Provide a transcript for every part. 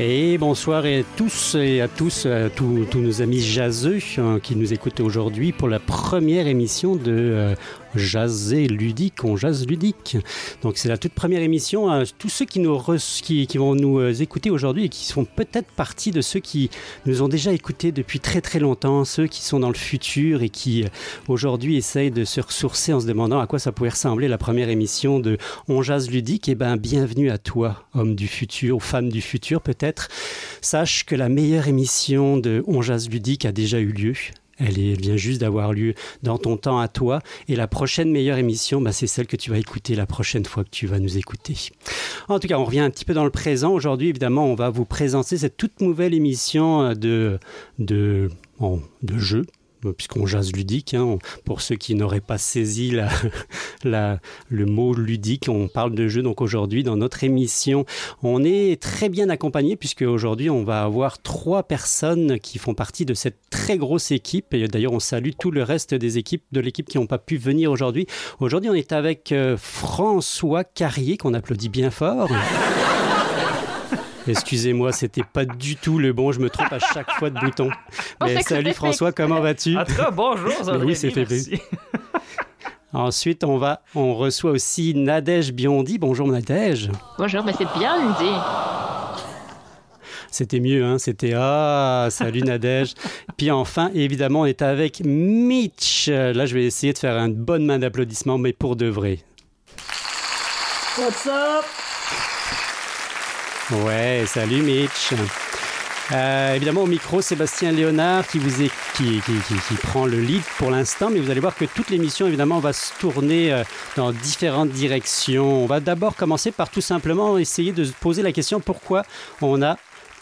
Et bonsoir à tous et à tous, à tous, nos amis jazzeux hein, qui nous écoutent aujourd'hui pour la première émission de Jazzer ludique, on jazz ludique. Donc c'est la toute première émission. hein. tous ceux qui, nous qui, vont nous euh, écouter aujourd'hui et qui sont peut-être partie de ceux qui nous ont déjà écoutés depuis très très longtemps, ceux qui sont dans le futur et qui euh, aujourd'hui essayent de se ressourcer en se demandant à quoi ça pouvait ressembler la première émission de On jazz ludique. Eh ben bienvenue à toi, homme du futur ou femme du futur peut-être. Sache que la meilleure émission de On jazz ludique a déjà eu lieu. Elle, est- elle vient juste d'avoir lieu dans ton temps à toi. Et la prochaine meilleure émission, bah, c'est celle que tu vas écouter la prochaine fois que tu vas nous écouter. En tout cas, on revient un petit peu dans le présent. Aujourd'hui, évidemment, on va vous présenter cette toute nouvelle émission euh, de, de, de jeu. Euh, Puisqu'on jase ludique, hein, pour ceux qui n'auraient pas saisi le mot ludique, on parle de jeu. Donc aujourd'hui, dans notre émission, on est très bien accompagné puisque aujourd'hui, on va avoir trois personnes qui font partie de cette très grosse équipe. D'ailleurs, on salue tout le reste des équipes de l'équipe qui n'ont pas pu venir aujourd'hui. Aujourd'hui, on est avec euh, François Carrier, qu'on applaudit bien fort. Excusez-moi, c'était pas du tout le bon. Je me trompe à chaque fois de bouton. Mais sait que salut François, comment vas-tu? En tout cas, bonjour, Mais oui, c'est fait merci. Ensuite, on va, on reçoit aussi Nadège Biondi. Bonjour Nadège. Bonjour, mais c'est bien dit. C'était mieux, hein C'était ah, salut Nadège. Puis enfin, évidemment, on est avec Mitch. Là, je vais essayer de faire une bonne main d'applaudissements, mais pour de vrai. What's up? Ouais, salut Mitch. Euh, évidemment, au micro, Sébastien Léonard qui, vous est, qui, qui, qui- prend le lead pour l'instant, mais vous allez voir que toute l'émission, évidemment, va se tourner euh, dans différentes directions. On va d'abord commencer par tout simplement essayer de se poser la question pourquoi on a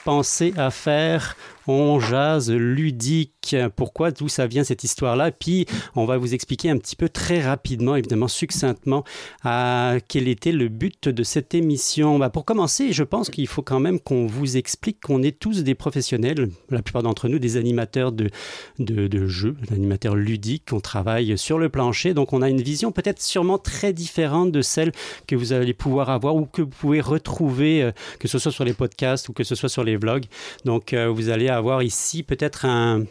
pensé à faire on jazz ludique. Pourquoi, d'où ça vient cette histoire-là? Puis, on va vous expliquer un petit peu très rapidement, évidemment, succinctement, à quel était le but de cette émission. Bah, pour commencer, je pense qu'il faut quand même qu'on vous explique qu'on est tous des professionnels, la plupart d'entre nous, des animateurs de, de, jeux, des animateurs ludiques. On travaille sur le plancher, donc on a une vision peut-être sûrement très différente de celle que vous allez pouvoir avoir ou que vous pouvez retrouver, euh, que ce soit sur les podcasts ou que ce soit sur les vlogs. Donc, euh, vous allez avoir ici peut-être un,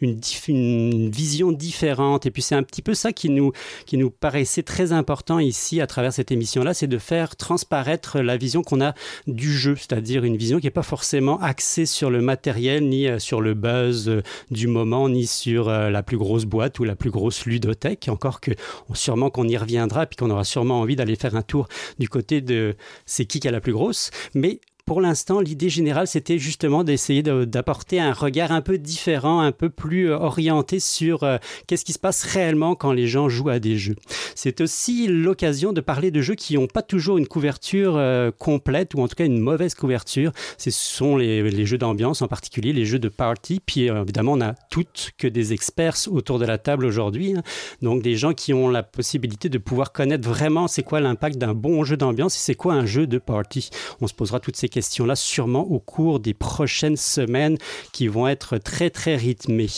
une, vision différente. Et puis c'est un petit peu ça qui nous, qui nous paraissait très important ici à travers cette émission-là, c'est de faire transparaître la vision qu'on a du jeu, c'est-à-dire une vision qui n'est pas forcément axée sur le matériel, ni euh, sur le buzz euh, du moment, ni sur euh, la plus grosse boîte ou la plus grosse ludothèque. Encore que sûrement qu'on y reviendra, puis qu'on aura sûrement envie d'aller faire un tour du côté de c'est qui qui a la plus grosse. Mais pour l'instant, l'idée générale, c'était justement d'essayer de- d'apporter un regard un peu différent, un peu plus euh, orienté sur euh, qu'est-ce qui se passe réellement quand les gens jouent à des jeux. C'est aussi l'occasion de parler de jeux qui n'ont pas toujours une couverture euh, complète, ou en tout cas une mauvaise couverture. Ce sont les, jeux d'ambiance, en particulier les jeux de party. Puis évidemment, on a toutes que des experts autour de la table aujourd'hui. hein. Donc des gens qui ont la possibilité de pouvoir connaître vraiment c'est quoi l'impact d'un bon jeu d'ambiance et c'est quoi un jeu de party. On se posera toutes ces questions-là sûrement au cours des prochaines semaines qui vont être très très rythmées.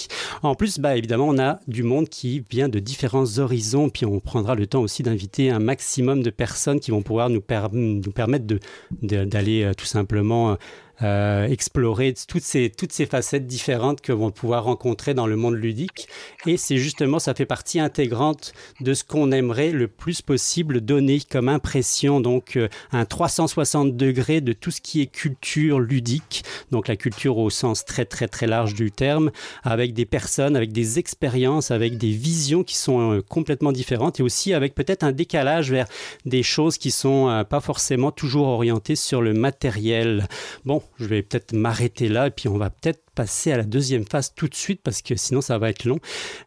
En plus, bah, évidemment, on a du monde qui vient de différents horizons, puis on prendra le temps aussi d'inviter un maximum de personnes qui vont pouvoir nous, per- nous permettre de- de- d'aller euh, tout simplement euh, explorer toutes ces, toutes ces facettes différentes que vont pouvoir rencontrer dans le monde ludique. Et c'est justement, ça fait partie intégrante de ce qu'on aimerait le plus possible donner comme impression. Donc, euh, un 360 degrés de tout ce qui est culture ludique. Donc, la culture au sens très, très, très large du terme, avec des personnes, avec des expériences, avec des visions qui sont euh, complètement différentes et aussi avec peut-être un décalage vers des choses qui sont euh, pas forcément toujours orientées sur le matériel. Bon, je vais peut-être m'arrêter là et puis on va peut-être passer à la deuxième phase tout de suite parce que sinon ça va être long.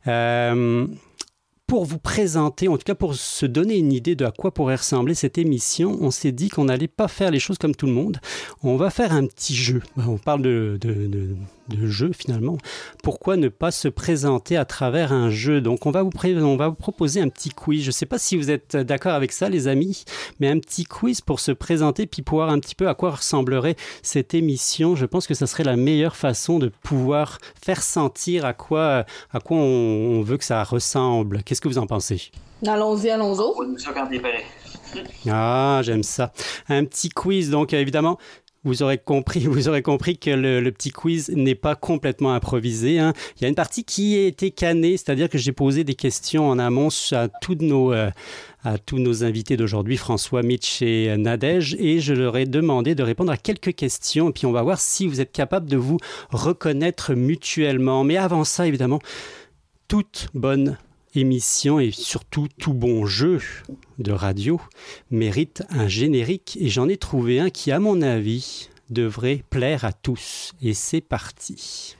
Euh, pour vous présenter, en tout cas pour se donner une idée de à quoi pourrait ressembler cette émission, on s'est dit qu'on n'allait pas faire les choses comme tout le monde. On va faire un petit jeu. On parle de, de, de, de jeu finalement. Pourquoi ne pas se présenter à travers un jeu? Donc on va, vous pré- on va vous proposer un petit quiz. Je ne sais pas si vous êtes d'accord avec ça les amis, mais un petit quiz pour se présenter puis pour voir un petit peu à quoi ressemblerait cette émission. Je pense que ça serait la meilleure façon de pouvoir faire sentir à quoi, à quoi on, on veut que ça ressemble. Qu'est-ce que vous en pensez? Allons-y, allons-y. Ah, j'aime ça. Un petit quiz, donc évidemment. Vous aurez compris, vous que le, petit quiz n'est pas complètement improvisé. hein. Il y a une partie qui a été cannée, c'est-à-dire que j'ai posé des questions en amont à tous nos, euh, invités d'aujourd'hui, François, Mitch et Nadège, et je leur ai demandé de répondre à quelques questions, et puis on va voir si vous êtes capable de vous reconnaître mutuellement. Mais avant ça, évidemment, toute bonne émission et surtout tout bon jeu de radio mérite un générique et j'en ai trouvé un qui, à mon avis, devrait plaire à tous. Et c'est parti.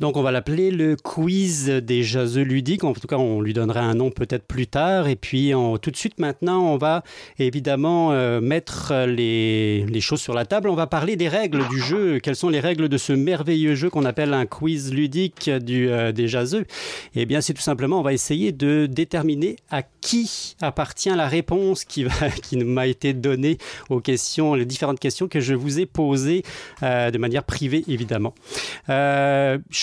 Donc on va l'appeler le quiz des jaseux ludiques. En tout cas, on lui donnera un nom peut-être plus tard. Et puis tout de suite maintenant, on va évidemment euh, mettre les, choses sur la table. On va parler des règles du jeu. Quelles sont les règles de ce merveilleux jeu qu'on appelle un quiz ludique du, euh, des jaseux? Eh bien, c'est tout simplement, on va essayer de déterminer à qui appartient la réponse qui, va, m'a été donnée aux questions, les différentes questions que je vous ai posées euh, de manière privée, évidemment.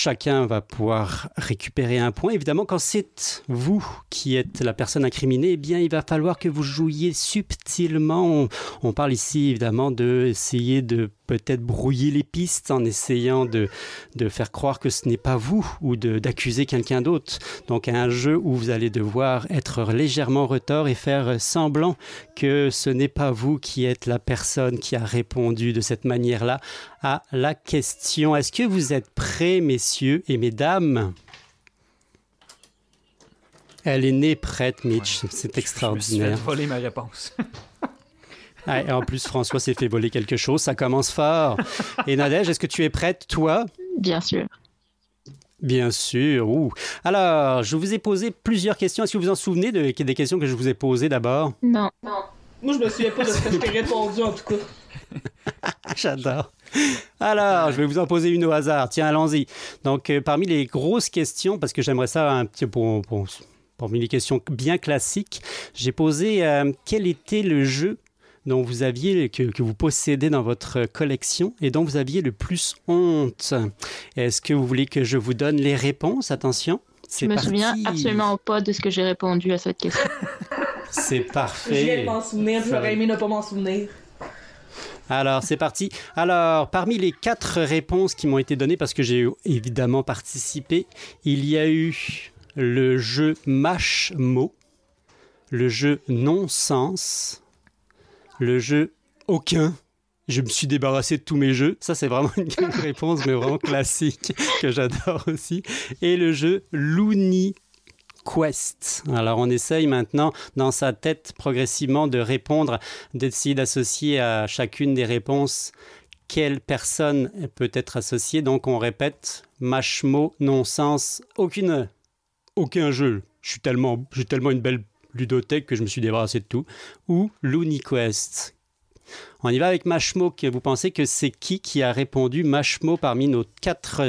Chacun va pouvoir récupérer un point. Évidemment, quand c'est vous qui êtes la personne incriminée, eh bien, il va falloir que vous jouiez subtilement. On, parle ici, évidemment, de essayer de peut-être brouiller les pistes en essayant de, de faire croire que ce n'est pas vous ou d'accuser quelqu'un d'autre. Donc, un jeu où vous allez devoir être légèrement retors et faire semblant que ce n'est pas vous qui êtes la personne qui a répondu de cette manière-là à la question. Est-ce que vous êtes prêts, messieurs et mesdames Elle est née prête, Mitch. C'est Je me suis fait extraordinaire. voler ma réponse. Ah, et en plus, François s'est fait voler quelque chose. Ça commence fort. Et Nadège, est-ce que tu es prête, toi? Bien sûr. Bien sûr. Ouh. Alors, je vous ai posé plusieurs questions. Est-ce que vous vous en souvenez de- des questions que je vous ai posées d'abord? Non. Moi, je me souviens pas de ce que je t'ai répondu, en tout cas. J'adore. Alors, je vais vous en poser une au hasard. Tiens, allons-y. Donc, euh, parmi les grosses questions, parce que j'aimerais ça un petit pour, pour- parmi les questions bien classiques, j'ai posé euh, quel était le jeu dont vous aviez, que, que vous possédez dans votre collection et dont vous aviez le plus honte? Est-ce que vous voulez que je vous donne les réponses? Attention. Je me parti. souviens absolument pas de ce que j'ai répondu à cette question. C'est Je viens de parfait. m'en souvenir, j'aurais aimé ne pas m'en souvenir. Alors, c'est parti. Alors, parmi les quatre réponses qui m'ont été données, parce que j'ai évidemment participé, il y a eu le jeu Mash Mot, le jeu Non-Sens, le jeu Aucun. Je me suis débarrassé de tous mes jeux. Ça, c'est vraiment une réponse, mais vraiment classique, que j'adore aussi. Et le jeu Looney Quest. Alors, on essaye maintenant, dans sa tête, progressivement, de répondre d'essayer d'associer à chacune des réponses quelle personne peut être associée. Donc on répète machmo, non-sens, aucune, aucun jeu. Je suis tellement, j'ai tellement une belle ludothèque que je me suis débarrassé de tout. Ou LuniQuest. On y va avec Mashmo. que Vous pensez que c'est qui qui a répondu Mashmo parmi nos quatre,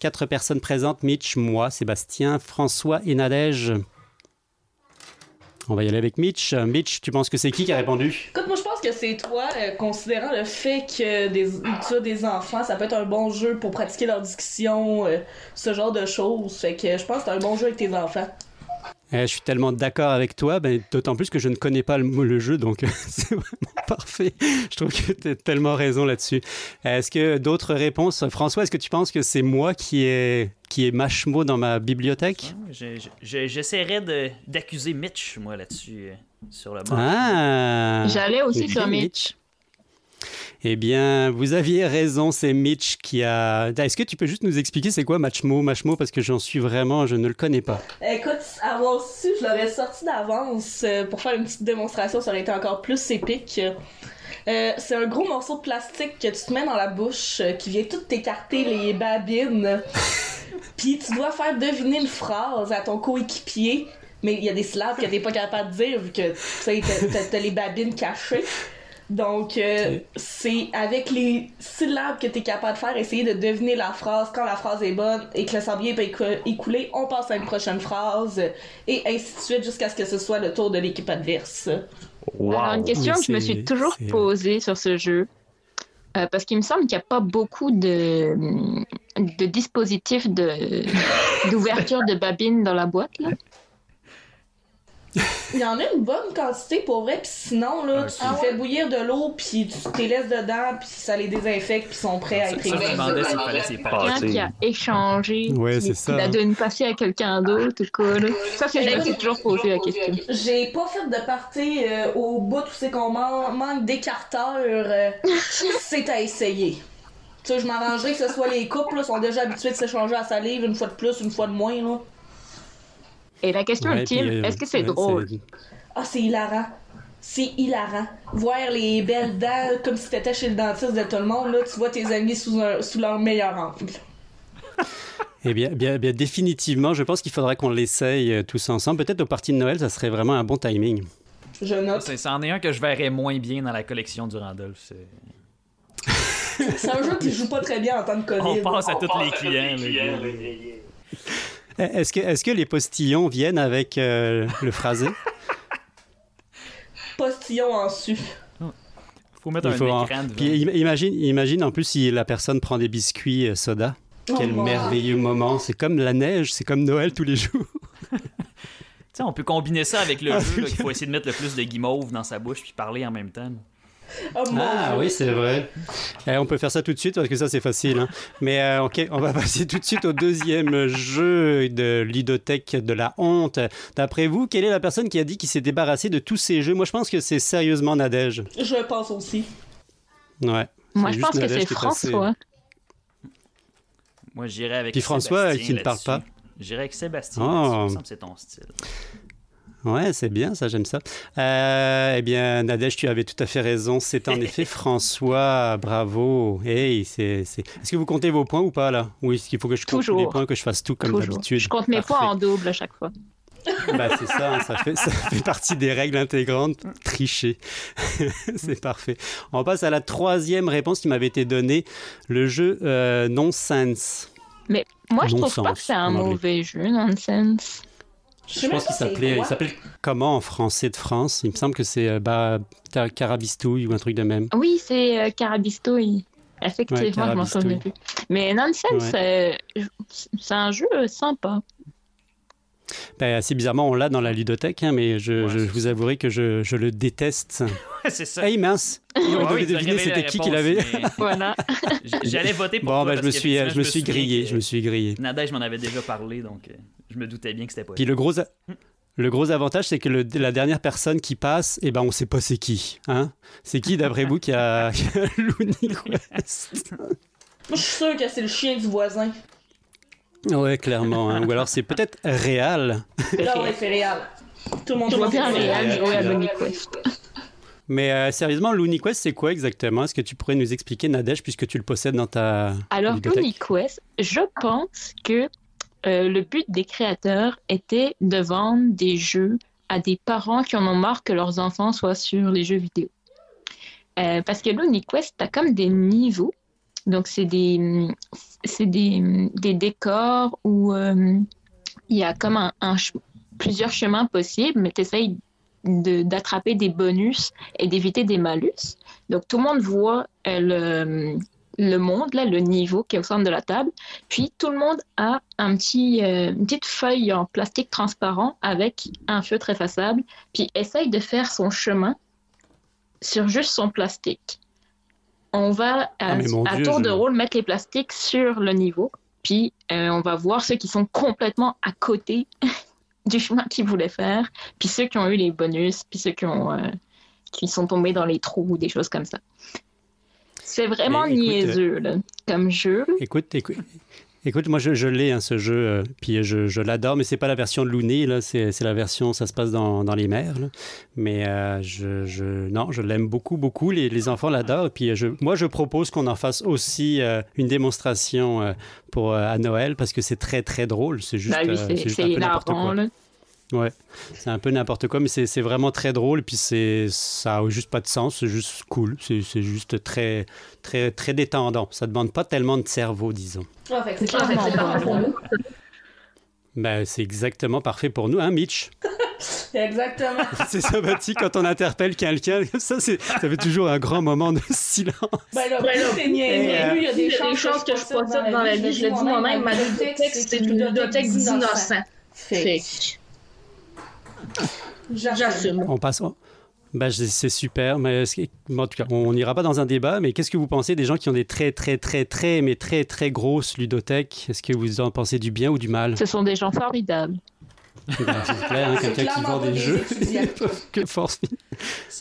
quatre personnes présentes? Mitch, moi, Sébastien, François et Nadège. On va y aller avec Mitch. Mitch, tu penses que c'est qui qui a répondu? Écoute, moi, je pense que c'est toi, euh, considérant le fait que des, tu as des enfants, ça peut être un bon jeu pour pratiquer leur discussion, euh, ce genre de choses. Fait que je pense que c'est un bon jeu avec tes enfants. Eh, je suis tellement d'accord avec toi, ben, d'autant plus que je ne connais pas le, le jeu, donc c'est vraiment parfait. Je trouve que tu as tellement raison là-dessus. Est-ce que d'autres réponses? François, est-ce que tu penses que c'est moi qui ai, qui Machmo dans ma bibliothèque? Je- je- je- J'essaierais de- d'accuser Mitch, moi, là-dessus, euh, sur le bord. Ah J'allais aussi sur Mitch. Eh bien, vous aviez raison, c'est Mitch qui a... Est-ce que tu peux juste nous expliquer c'est quoi Machmo Machmo parce que j'en suis vraiment, je ne le connais pas. Écoute, avoir su, je l'aurais sorti d'avance euh, pour faire une petite démonstration, ça aurait été encore plus épique. Euh, c'est un gros morceau de plastique que tu te mets dans la bouche, euh, qui vient tout t'écarter les babines. Puis tu dois faire deviner une phrase à ton coéquipier, mais il y a des syllabes que t'es pas capable de dire vu que tu sais, t'as les babines cachées. Donc, euh, c'est avec les syllabes que tu es capable de faire, essayer de deviner la phrase. Quand la phrase est bonne et que le sablier peut écou- écouler, on passe à une prochaine phrase et ainsi de suite jusqu'à ce que ce soit le tour de l'équipe adverse. Alors, une question que je me suis toujours posée sur ce jeu, euh, parce qu'il me semble qu'il n'y a pas beaucoup de, de dispositifs de- d'ouverture de babine dans la boîte. Là. Il y en a une bonne quantité pour vrai, puis sinon, là, Ok. tu fais bouillir de l'eau, puis tu te les laisses dedans, puis ça les désinfecte, puis ils sont prêts à être Ça, je demandais s'il fallait s'y Ah. Quelqu'un qui a échangé, Ouais, qui, c'est ça, qui l'a hein. donné passer à quelqu'un d'autre, ou quoi. Là. Ça, c'est je me suis toujours posé la question. J'ai pas fait de partie euh, au bout où c'est qu'on man- manque d'écarteurs. euh, c'est à essayer. Tu sais, je m'arrangerais que ce soit les couples, là, sont déjà habitués de s'échanger à salive une fois de plus, une fois de moins. Là. Et la question Ouais, ultime, euh, est-ce que c'est ouais, drôle? Ah, c'est hilarant. C'est hilarant. Voir les belles dents comme si t'étais chez le dentiste de tout le monde, là, tu vois tes amis sous, un- sous leur meilleur angle. Eh bien, bien, bien, définitivement, je pense qu'il faudra qu'on l'essaye euh, tous ensemble. Peut-être aux parties de Noël, ça serait vraiment un bon timing. Je note. C'est- C'en est un que je verrais moins bien dans la collection du Randolph. c'est- C'est un jeu qui joue pas très bien en temps de On COVID. passe à tous les clients. le gars. Eh, Est-ce que, est que les postillons viennent avec euh, le phrasé? Postillon en su. Faut mettre Il un en- écran devant. Puis im- imagine, imagine en plus si la personne prend des biscuits euh, soda. Quel Oh, mon- merveilleux moment. C'est comme la neige, c'est comme Noël tous les jours. Tu sais, on peut combiner ça avec le Ah, jeu, là, qu'il faut essayer de mettre le plus de guimauve dans sa bouche puis parler en même temps. Oh, Ah Dieu. oui, c'est vrai. Eh, on peut faire ça tout de suite parce que ça, c'est facile. hein. Mais euh, ok, on va passer tout de suite au deuxième jeu de Ludothèque de la honte. D'après vous, quelle est la personne qui a dit qu'il s'est débarrassé de tous ces jeux? Moi, je pense que c'est sérieusement Nadège. Je pense aussi. Ouais. Moi, je pense que c'est. François. Moi, j'irais avec Puis François, Sébastien qui ne parle pas. J'irais avec Sébastien. Oh. là-dessus. Il me semble que c'est ton style. Ouais, c'est bien, ça, j'aime ça. Euh, eh bien, Nadège, tu avais tout à fait raison. C'est en effet François. Bravo. Hey, c'est, c'est... Est-ce que vous comptez vos points ou pas, là? Ou est-ce qu'il faut que je compte tous les Toujours. points, que je fasse tout comme Toujours. d'habitude? Je compte mes Parfait. points en double à chaque fois. Bah, c'est ça, hein, ça, fait, ça fait partie des règles intégrantes. Tricher. c'est parfait. On passe à la troisième réponse qui m'avait été donnée. Le jeu euh, Nonsense. Mais moi, je trouve Non-sens, pas que c'est un mauvais jeu, Nonsense. Je pense qu'il s'appelait, il s'appelle comment en français de France? Il me semble que c'est euh, bah, Car- Carabistouille ou un truc de même. Oui, c'est euh, Carabistouille. Effectivement, Ouais, je m'en souvenais plus. Mais Nonsense, euh, c'est un jeu sympa. Ben, assez bizarrement, on l'a dans la ludothèque, hein, mais je, Ouais, je vous avouerai que je, je le déteste. c'est ça. Hey mince on Ouais, oui, as deviner c'était qui qui réponse, l'avait. mais Voilà. J'allais voter pour Bon, toi. ben, je me suis, je me suis grillé, je me suis grillé. Nadège m'en avait déjà parlé, donc euh, je me doutais bien que c'était pas Puis le gros, a- le gros avantage, c'est que le- la dernière personne qui passe, eh ben, on sait pas c'est qui. Hein c'est qui, d'après vous, qui a, qui a Looney Quest Moi, je suis sûr que c'est le chien du voisin. Ouais, clairement. hein. Ou alors c'est peut-être réel. Là, ouais, c'est réel. Tout le monde Je vois bien Réal réel, jouer à là. Looney Quest. Mais euh, sérieusement, Looney Quest, c'est quoi exactement? Est-ce que tu pourrais nous expliquer, Nadège, puisque tu le possèdes dans ta Alors, ludothèque Looney Quest, je pense que euh, le but des créateurs était de vendre des jeux à des parents qui en ont marre que leurs enfants soient sur les jeux vidéo. Euh, parce que Looney Quest, t'as comme des niveaux. Donc, c'est des, c'est des, des décors où euh, il y a comme un, plusieurs chemins possibles, mais tu essayes d'attraper des bonus et d'éviter des malus. Donc, tout le monde voit euh, le, le monde, là, le niveau qui est au centre de la table. Puis tout le monde a un petit, euh, une petite feuille en plastique transparent avec un feutre effaçable. Puis essaye de faire son chemin sur juste son plastique. On va à, Ah, à Dieu, tour de rôle mettre les plastiques sur le niveau. Puis euh, on va voir ceux qui sont complètement à côté du chemin qu'ils voulaient faire, puis ceux qui ont eu les bonus, puis ceux qui ont euh, qui sont tombés dans les trous ou des choses comme ça. C'est vraiment écoute, niaiseux là, comme jeu. Écoute, écoute, écoute moi je, je l'ai, hein, ce jeu, euh, puis je, je l'adore, mais c'est pas la version de Looney, là, c'est la version, ça se passe dans, dans les mers, là. Mais euh, je, je, non, je l'aime beaucoup, beaucoup, les, les enfants l'adorent, puis euh, je, moi je propose qu'on en fasse aussi euh, une démonstration pour, à Noël, parce que c'est très, très drôle, c'est juste, Bah oui, c'est juste c'est un peu n'importe quoi. là. Ouais, c'est un peu n'importe quoi, mais c'est vraiment très drôle, puis c'est ça a juste pas de sens, c'est juste cool, c'est juste très très très détendant. Ça demande pas tellement de cerveau, disons. C'est Ah, parfait, c'est parfait pour nous. Ben, c'est exactement parfait pour nous, hein, Mitch? Exactement. c'est sympathique quand on interpelle quelqu'un. Ça, ça fait toujours un grand moment de silence. Ben là, Ben là, c'est niaiseux. euh, il y a des chances, des chances que je ça dans la vie. Je le dis moi-même, ma bibliothèque, c'est une bibliothèque d'innocents. Que j'assume. passe. Ben, c'est super, mais en tout cas, on n'ira pas dans un débat, mais qu'est-ce que vous pensez des gens qui ont des très, très, très, très, mais très, très grosses ludothèques? Est-ce que vous en pensez du bien ou du mal? Ce sont des gens formidables. Ben, C'est clair, hein, quelqu'un qui vend des des jeux. que force.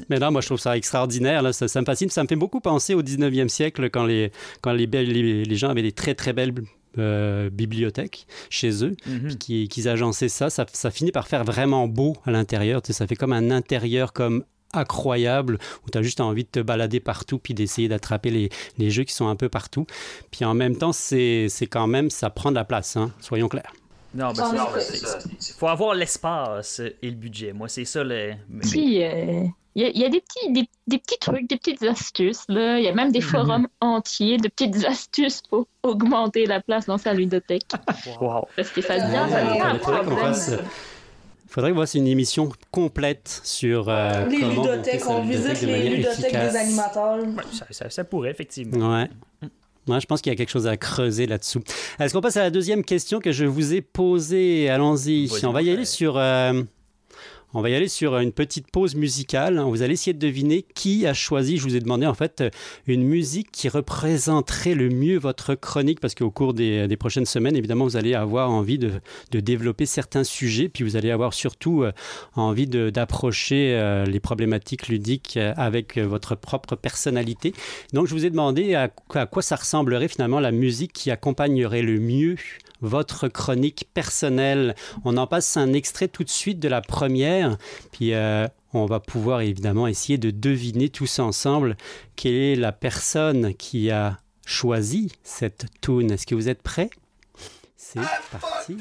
Mais non, moi je trouve ça extraordinaire. Là. Ça, ça me fascine. Ça me fait beaucoup penser au 19e siècle quand les, quand les, belles- les, les gens avaient des très très belles euh, bibliothèques chez eux, puis qu'ils qu'ils agençaient ça, ça. Ça finit par faire vraiment beau à l'intérieur. Tu sais, ça fait comme un intérieur comme incroyable où tu as juste envie de te balader partout puis d'essayer d'attraper les, les jeux qui sont un peu partout. Puis en même temps, c'est c'est quand même, ça prend de la place, hein, soyons clairs. Non, ben, c'est- c'est- c'est- c'est- faut avoir l'espace et le budget. Moi, c'est ça le. mais- Puis, euh, il y, a- il y a des petits, des, des petits trucs, des petites astuces. Là. Il y a même des forums entiers de petites astuces pour augmenter la place dans sa ludothèque. Wow. Parce que ça devient, Ouais, ça devient un Il faudrait qu'on problème. fasse, euh, faudrait qu'on fasse une émission complète sur euh, Les ludothèques, on ludothèque visite les ludothèques efficace. des animateurs. Ouais, ça, ça- ça pourrait, effectivement. Ouais. Ouais, je pense qu'il y a quelque chose à creuser là-dessous. Est-ce qu'on passe à la deuxième question que je vous ai posée? Allons-y. On va y aller sur. euh, on va y aller sur une petite pause musicale. Vous allez essayer de deviner qui a choisi. Je vous ai demandé en fait une musique qui représenterait le mieux votre chronique parce qu'au cours des, prochaines semaines, évidemment, vous allez avoir envie de, développer certains sujets. Puis vous allez avoir surtout euh, envie d'approcher euh, les problématiques ludiques euh, avec votre propre personnalité. Donc, je vous ai demandé à quoi ça ressemblerait finalement la musique qui accompagnerait le mieux votre chronique personnelle. On en passe un extrait tout de suite de la première, puis euh, on va pouvoir évidemment essayer de deviner tous ensemble quelle est la personne qui a choisi cette tune. Est-ce que vous êtes prêts? C'est parti.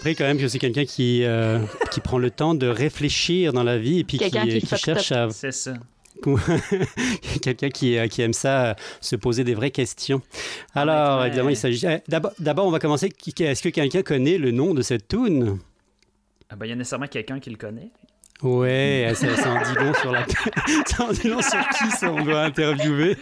Compris quand même que c'est quelqu'un qui, euh, qui prend le temps de réfléchir dans la vie et puis qui, cherche à, C'est ça. quelqu'un qui, euh, qui aime ça, euh, se poser des vraies questions. Alors, évidemment, il s'agit. D'abord, on va commencer. Est-ce que quelqu'un connaît le nom de cette tune Ah ben, il y a nécessairement quelqu'un qui le connaît. Ouais, ça, ça en dit long sur la. ça en dit long sur qui ça, on doit interviewer.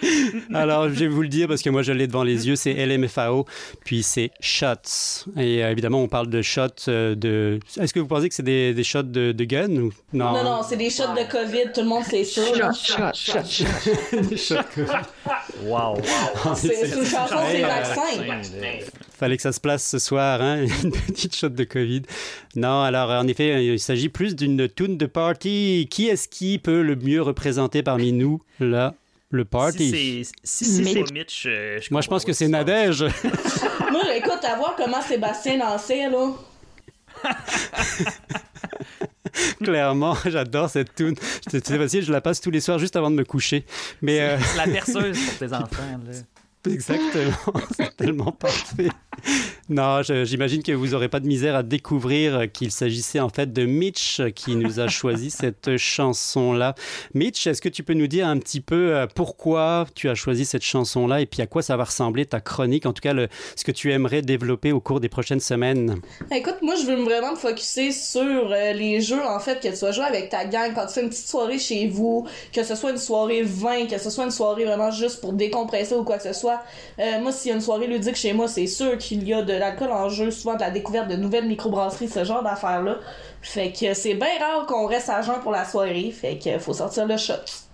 Alors, je vais vous le dire parce que moi, je l'ai devant les yeux. C'est LMFAO, puis c'est Shots. Et euh, évidemment, on parle de shots euh, de. Est-ce que vous pensez que c'est des, des shots de, de gun ou non Non, non, c'est des shots de COVID, tout le monde sait ça. là. Shot, shot, shot, shot. Des shots que- Wow. C'est une chanson, c'est euh, vaccin. Fallait que ça se place ce soir, hein? une petite shot de Covid. Non, alors en effet, il s'agit plus d'une tune de party. Qui est-ce qui peut le mieux représenter parmi nous, là, le party? Si c'est si Mitch, euh, je Moi, je pense que c'est Nadège. Moi, écoute, à voir comment Sébastien dansait, là. Clairement, j'adore cette tune. C'est facile, je la passe tous les soirs juste avant de me coucher. Mais euh, La berceuse pour tes enfants. Là. Exactement, c'est tellement parfait. Non, j'imagine que vous n'aurez pas de misère à découvrir qu'il s'agissait en fait de Mitch qui nous a choisi cette chanson-là. Mitch, est-ce que tu peux nous dire un petit peu euh, pourquoi tu as choisi cette chanson-là et puis à quoi ça va ressembler ta chronique, en tout cas ce que tu aimerais développer au cours des prochaines semaines? Écoute, moi, je veux vraiment me focuser sur euh, les jeux, en fait, que tu vas jouer avec ta gang quand tu fais une petite soirée chez vous, que ce soit une soirée vin, que ce soit une soirée vraiment juste pour décompresser ou quoi que ce soit. Euh, moi, s'il y a une soirée ludique chez moi, c'est sûr qu'il y a de l'alcool en jeu, souvent de la découverte de nouvelles microbrasseries, ce genre d'affaires-là. Fait que c'est bien rare qu'on reste à jeun pour la soirée, fait que faut sortir le shot.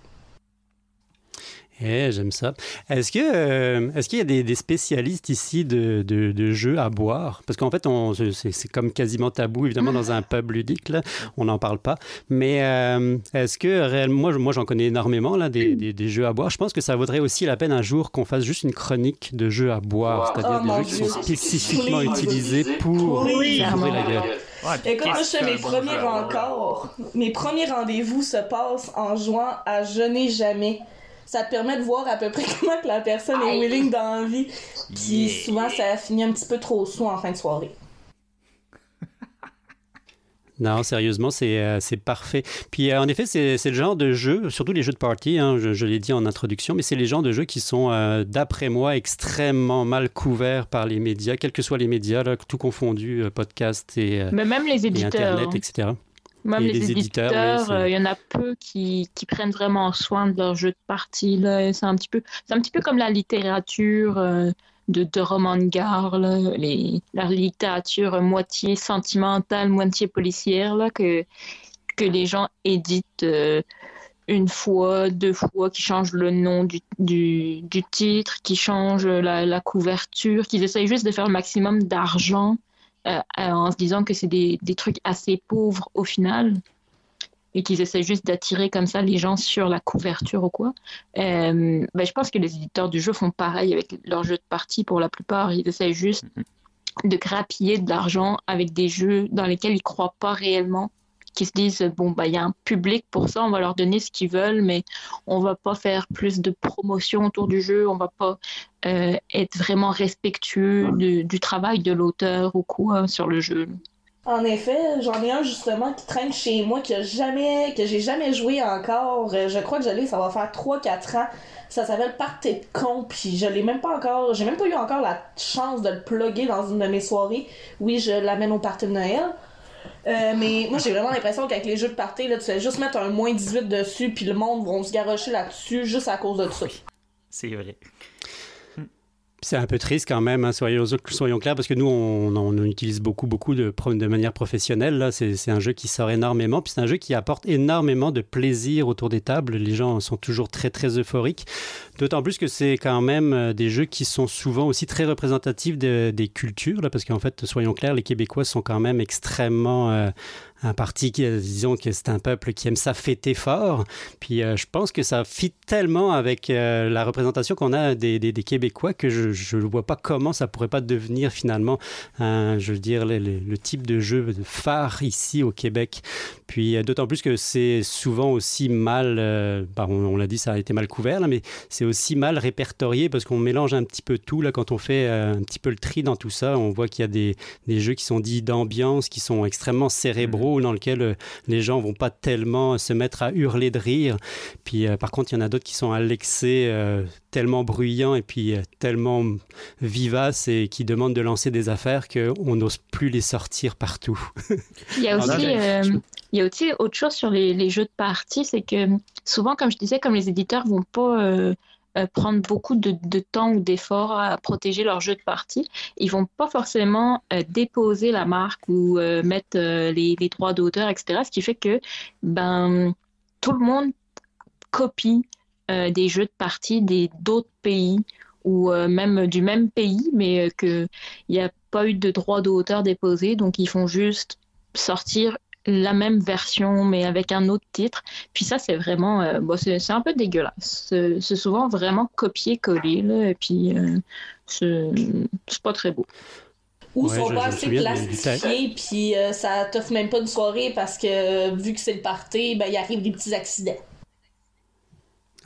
Eh, j'aime ça. Est-ce que euh, est-ce qu'il y a des, des spécialistes ici de, de, de jeux à boire? Parce qu'en fait, on, c'est, c'est comme quasiment tabou, évidemment, dans un pub ludique, là, on n'en parle pas. Mais euh, est-ce que réellement, moi, moi, j'en connais énormément là, des, des, des jeux à boire. Je pense que ça vaudrait aussi la peine un jour qu'on fasse juste une chronique de jeux à boire, c'est-à-dire Oh, des jeux qui sont spécifiquement Oui. utilisés pour Oui. ouvrir la gueule. Ouais, Écoute, moi, je fais mes bon premiers rencarts. Mes premiers rendez-vous se passent en jouant à Je n'ai jamais. Ça te permet de voir à peu près comment que la personne est willing dans la vie. Puis Yeah. souvent, ça finit un petit peu trop sous en fin de soirée. Non, sérieusement, c'est euh, c'est parfait. Puis euh, en effet, c'est c'est le genre de jeu, surtout les jeux de party, hein, je, je l'ai dit en introduction, mais c'est les genres de jeux qui sont, euh, d'après moi, extrêmement mal couverts par les médias, quels que soient les médias, là, tout confondu, euh, podcast et, euh, Mais même les et éditeurs. Internet, hein. etc. Même les, les éditeurs, éditeurs, oui, c'est- euh, il y en a peu qui, qui prennent vraiment soin de leur jeu de partie. C'est un petit peu, un petit peu comme la littérature euh, de, de roman de gare, là. Les, la littérature moitié sentimentale, moitié policière, là, que, que les gens éditent euh, une fois, deux fois, qui changent le nom du, du, du titre, qui changent la, la couverture, qu'ils essayent juste de faire le maximum d'argent euh, euh, en se disant que c'est des, des trucs assez pauvres au final et qu'ils essaient juste d'attirer comme ça les gens sur la couverture ou quoi. Euh, ben, je pense que les éditeurs du jeu font pareil avec leurs jeux de partie pour la plupart. Ils essaient juste de grappiller de l'argent avec des jeux dans lesquels ils croient pas réellement qui se disent bon bah il y a un public pour ça on va leur donner ce qu'ils veulent mais on va pas faire plus de promotion autour du jeu on va pas euh, être vraiment respectueux du, du travail de l'auteur ou quoi sur le jeu En effet, j'en ai un justement qui traîne chez moi que jamais que j'ai jamais joué encore. Euh, Je crois que je l'ai, ça va faire 3-4 ans. Ça s'appelle Party de con, puis je l'ai même pas encore. J'ai même pas eu encore la chance de le plugger dans une de mes soirées. Oui, je l'amène au party de Noël. Euh, mais moi j'ai vraiment l'impression qu'avec les jeux de party, là, tu fais juste mettre un moins 18 dessus, puis le monde va se garrocher là-dessus juste à cause de ça. C'est vrai. C'est un peu triste quand même, hein, soyons, clairs, parce que nous, on, utilise beaucoup, beaucoup de, de manière professionnelle. C'est un jeu qui sort énormément, puis c'est un jeu qui apporte énormément de plaisir autour des tables. Les gens sont toujours très, très euphoriques. D'autant plus que c'est quand même euh, des jeux qui sont souvent aussi très représentatifs de- des cultures, parce qu'en fait, soyons clairs, les Québécois sont quand même extrêmement... euh, un parti qui, euh, disons que c'est un peuple qui aime ça fêter fort. Puis euh, je pense que ça fit tellement avec euh, la représentation qu'on a des, des- Québécois que je ne vois pas comment ça pourrait pas devenir finalement, un, je veux dire, le, le- type de jeu phare ici au Québec. Puis d'autant plus que c'est souvent aussi mal, bah, on, l'a dit, ça a été mal couvert, mais c'est aussi mal répertorié parce qu'on mélange un petit peu tout. Là, quand on fait un petit peu le tri dans tout ça, on voit qu'il y a des, des jeux qui sont dits d'ambiance, qui sont extrêmement cérébraux, dans lesquels euh, les gens vont pas tellement se mettre à hurler de rire. Puis euh, par contre, il y en a d'autres qui sont à l'excès, euh, tellement bruyants et puis euh, tellement vivaces et qui demandent de lancer des affaires qu'on n'ose plus les sortir partout. Il y a Ah, aussi, j'ai- euh, il y a aussi autre chose sur les, les jeux de partie, c'est que souvent, comme je disais, comme les éditeurs vont pas euh, euh, prendre beaucoup de, temps ou d'efforts à protéger leur jeu de partie, ils vont pas forcément euh, déposer la marque ou euh, mettre euh, les, droits d'auteur, etc. Ce qui fait que ben tout le monde copie des jeux de partie des d'autres pays ou même du même pays, mais euh, que il n'y a pas eu de droit d'auteur déposé, donc ils font juste sortir la même version mais avec un autre titre. Puis ça, c'est vraiment, euh, bon, c'est c'est un peu dégueulasse. C'est souvent vraiment copier-coller, là, et puis euh, c'est c'est pas très beau. ou Ouais, sont je- pas je assez plastifiés, puis euh, ça t'offre même pas une soirée parce que vu que c'est le party, ben il arrive des petits accidents.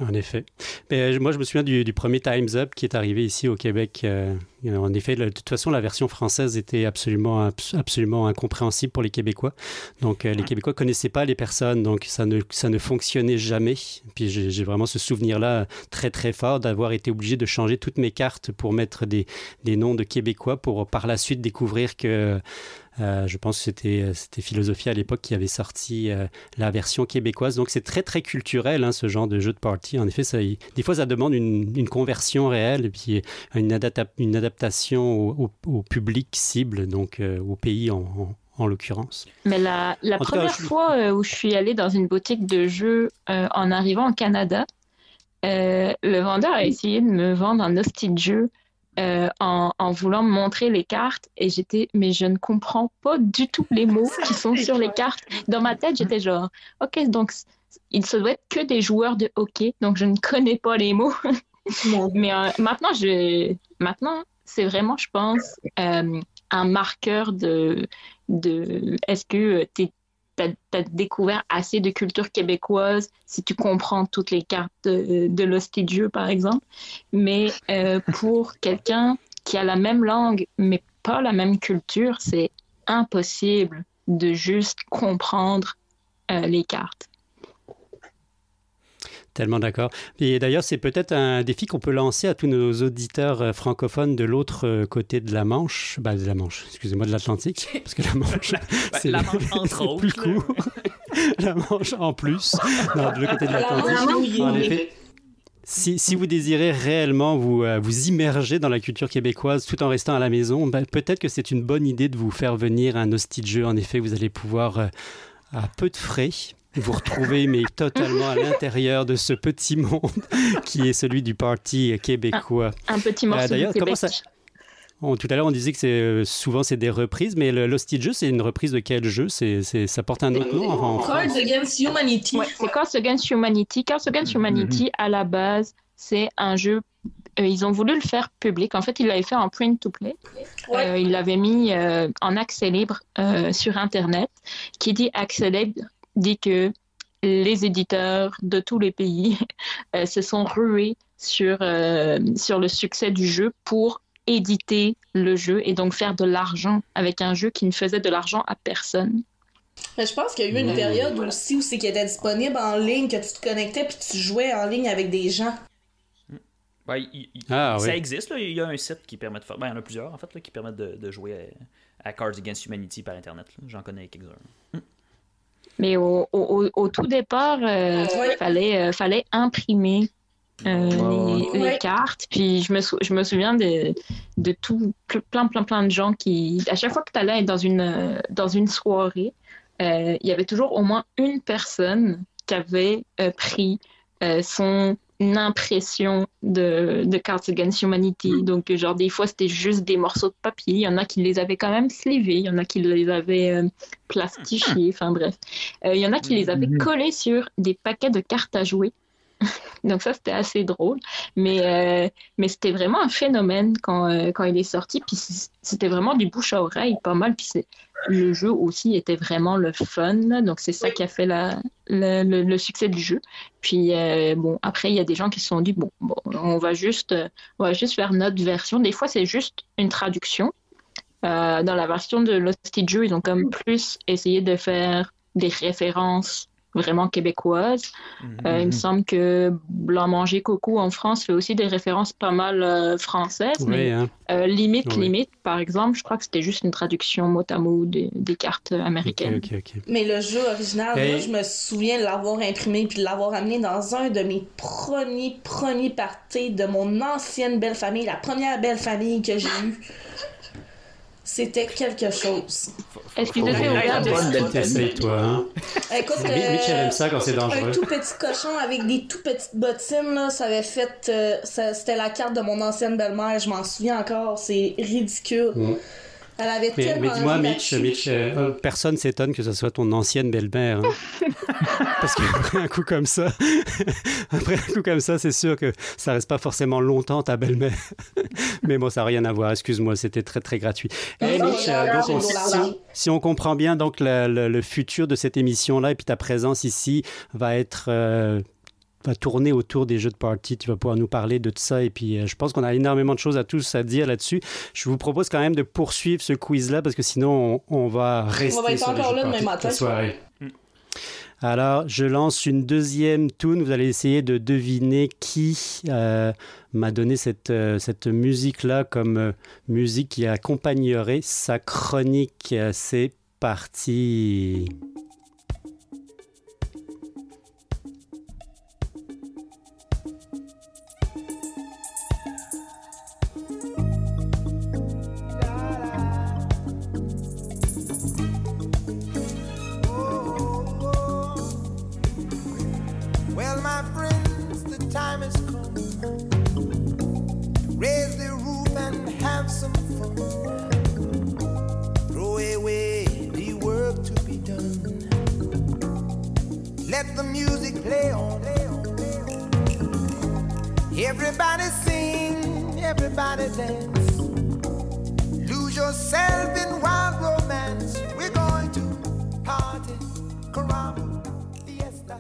En effet. Mais euh, moi, je me souviens du, du premier Time's Up qui est arrivé ici au Québec. Euh, en effet, le- de toute façon, la version française était absolument, abs- absolument incompréhensible pour les Québécois. Donc, euh, les Québécois connaissaient pas les personnes, donc ça ne, ça ne fonctionnait jamais. Puis j'ai j'ai vraiment ce souvenir-là très, très fort d'avoir été obligé de changer toutes mes cartes pour mettre des, des noms de Québécois pour par la suite découvrir que euh, je pense que c'était c'était Philosophie à l'époque qui avait sorti euh, la version québécoise. Donc c'est très très culturel hein, ce genre de jeu de party. En effet, ça, des fois ça demande une, une conversion réelle et puis une, adapta- une adaptation au, au- au public cible, donc euh, au pays en, en- en l'occurrence. Mais la, cas, première je- fois euh, où je suis allée dans une boutique de jeux euh, en arrivant au Canada, euh, le vendeur a essayé de me vendre un hostie de jeu euh, en, en voulant me montrer les cartes et j'étais, mais je ne comprends pas du tout les mots qui sont sur les cartes. Dans ma tête, j'étais genre, ok, donc il se doit être que des joueurs de hockey, donc je ne connais pas les mots. Mais euh, maintenant, je, maintenant, c'est vraiment, je pense, euh, un marqueur de, de est-ce que tu as, découvert assez de culture québécoise si tu comprends toutes les cartes de, de par exemple. Mais euh, pour quelqu'un qui a la même langue, mais pas la même culture, c'est impossible de juste comprendre euh, les cartes. Tellement d'accord. Et d'ailleurs, c'est peut-être un défi qu'on peut lancer à tous nos auditeurs euh, francophones de l'autre euh, côté de la Manche, bah, de la Manche, excusez-moi, de l'Atlantique, parce que la Manche, c'est la Manche, entre c'est autres, plus court. la Manche en plus, non, de l'autre côté de La l'Atlantique. En effet, si, si vous désirez réellement vous, euh, vous immerger dans la culture québécoise tout en restant à la maison, ben, peut-être que c'est une bonne idée de vous faire venir un hostie de jeu. En effet, vous allez pouvoir, euh, à peu de frais, vous retrouver, mais totalement à l'intérieur de ce petit monde qui est celui du parti québécois. Un petit morceau Euh, d'ailleurs, du comment Québec. ça- On- tout à l'heure, on disait que c'est euh, souvent c'est des reprises, mais le de jeu, c'est une reprise de quel jeu? C'est, c'est- Ça porte un autre nom en, Cards Against Humanity. Ouais, c'est Cards Against Humanity. Cards Against Humanity, à la base, c'est un jeu. euh, ils ont voulu le faire public. En fait, ils l'avaient fait en print to play. Ouais. Euh, ils l'avaient mis euh, en accès libre euh, sur Internet. Qui dit accès libre dit que les éditeurs de tous les pays euh, se sont rués sur, euh, sur le succès du jeu pour éditer le jeu et donc faire de l'argent avec un jeu qui ne faisait de l'argent à personne. Mais je pense qu'il y a eu une période aussi où c'est qu'il était disponible en ligne, que tu te connectais puis tu jouais en ligne avec des gens. Ouais, il- il- Ah, ça oui. existe, là. il y a un site qui permet de faire. Ben, il y en a plusieurs en fait là, qui permettent de, de jouer à, à Cards Against Humanity par internet. J'en connais quelques-uns. Mais au, au, au- au tout départ, euh, Ouais. fallait, euh, fallait imprimer euh, les, les Ouais. cartes. Puis je me, sou- je me souviens de, de tout, ple- plein, plein, plein de gens qui, à chaque fois que tu allais dans une, euh, dans une soirée, euh, il y avait toujours au moins une personne qui avait euh, pris euh, son impression de, de Cards Against Humanity. Donc, euh, genre, des fois, c'était juste des morceaux de papier. Il y en a qui les avaient quand même slivés. Il y en a qui les avaient euh, plastifiés. Enfin, bref. Euh, il y en a qui les avaient collés sur des paquets de cartes à jouer. Donc ça, c'était assez drôle. Mais, euh, mais c'était vraiment un phénomène quand, euh, quand il est sorti. Puis c'était vraiment du bouche à oreille, pas mal. Puis le jeu aussi était vraiment le fun. là. Donc c'est ça qui a fait la, le, le- le succès du jeu. Puis euh, bon, après, il y a des gens qui se sont dit, bon, bon on, va juste, on va juste faire notre version. Des fois, c'est juste une traduction. Dans la version de l'hostie de jeu, ils ont comme plus essayé de faire des références vraiment québécoises. Euh, il me semble que Blanc Manger Coco en France fait aussi des références pas mal euh, françaises, Oui, mais hein. euh, Limite Oui. Limite, par exemple, je crois que c'était juste une traduction mot à mot des, des cartes américaines. Mais le jeu original, Hey. moi, je me souviens de l'avoir imprimé puis de l'avoir amené dans un de mes premiers, premiers parties de mon ancienne belle famille, la première belle famille que j'ai eue. C'était quelque chose. Est-ce bien ouverts que de... toi. Hein? Écoute, aime ça quand c'est un dangereux. tout petit cochon avec des tout petites bottines, là, ça avait fait. euh, ça- C'était la carte de mon ancienne belle-mère, je m'en souviens encore, c'est ridicule. Mm. Elle avait Mais, tellement mais dis-moi, envie Mitch, Mitch euh, personne s'étonne que ce soit ton ancienne belle-mère. hein. Parce qu'après un coup comme ça, après un coup comme ça, c'est sûr que ça reste pas forcément longtemps ta belle-mère. Mais bon, ça n'a rien à voir. Excuse-moi, c'était très très gratuit. Hey, Non, Mitch, donc on- si, on comprend bien, donc le, le- le futur de cette émission-là et puis ta présence ici va être euh, va tourner autour des jeux de party. Tu vas pouvoir nous parler de tout ça. Et puis, euh, je pense qu'on a énormément de choses à tous à dire là-dessus. Je vous propose quand même de poursuivre ce quiz-là parce que sinon, on, on va rester On va être sur encore là demain matin, soirée. Alors, je lance une deuxième tune. Vous allez essayer de deviner qui euh, m'a donné cette, euh, cette musique-là comme euh, musique qui accompagnerait sa chronique. C'est parti. Let the music play on. Everybody sing, everybody dance. Lose yourself in wild romance. We're going to party, caramba, fiesta.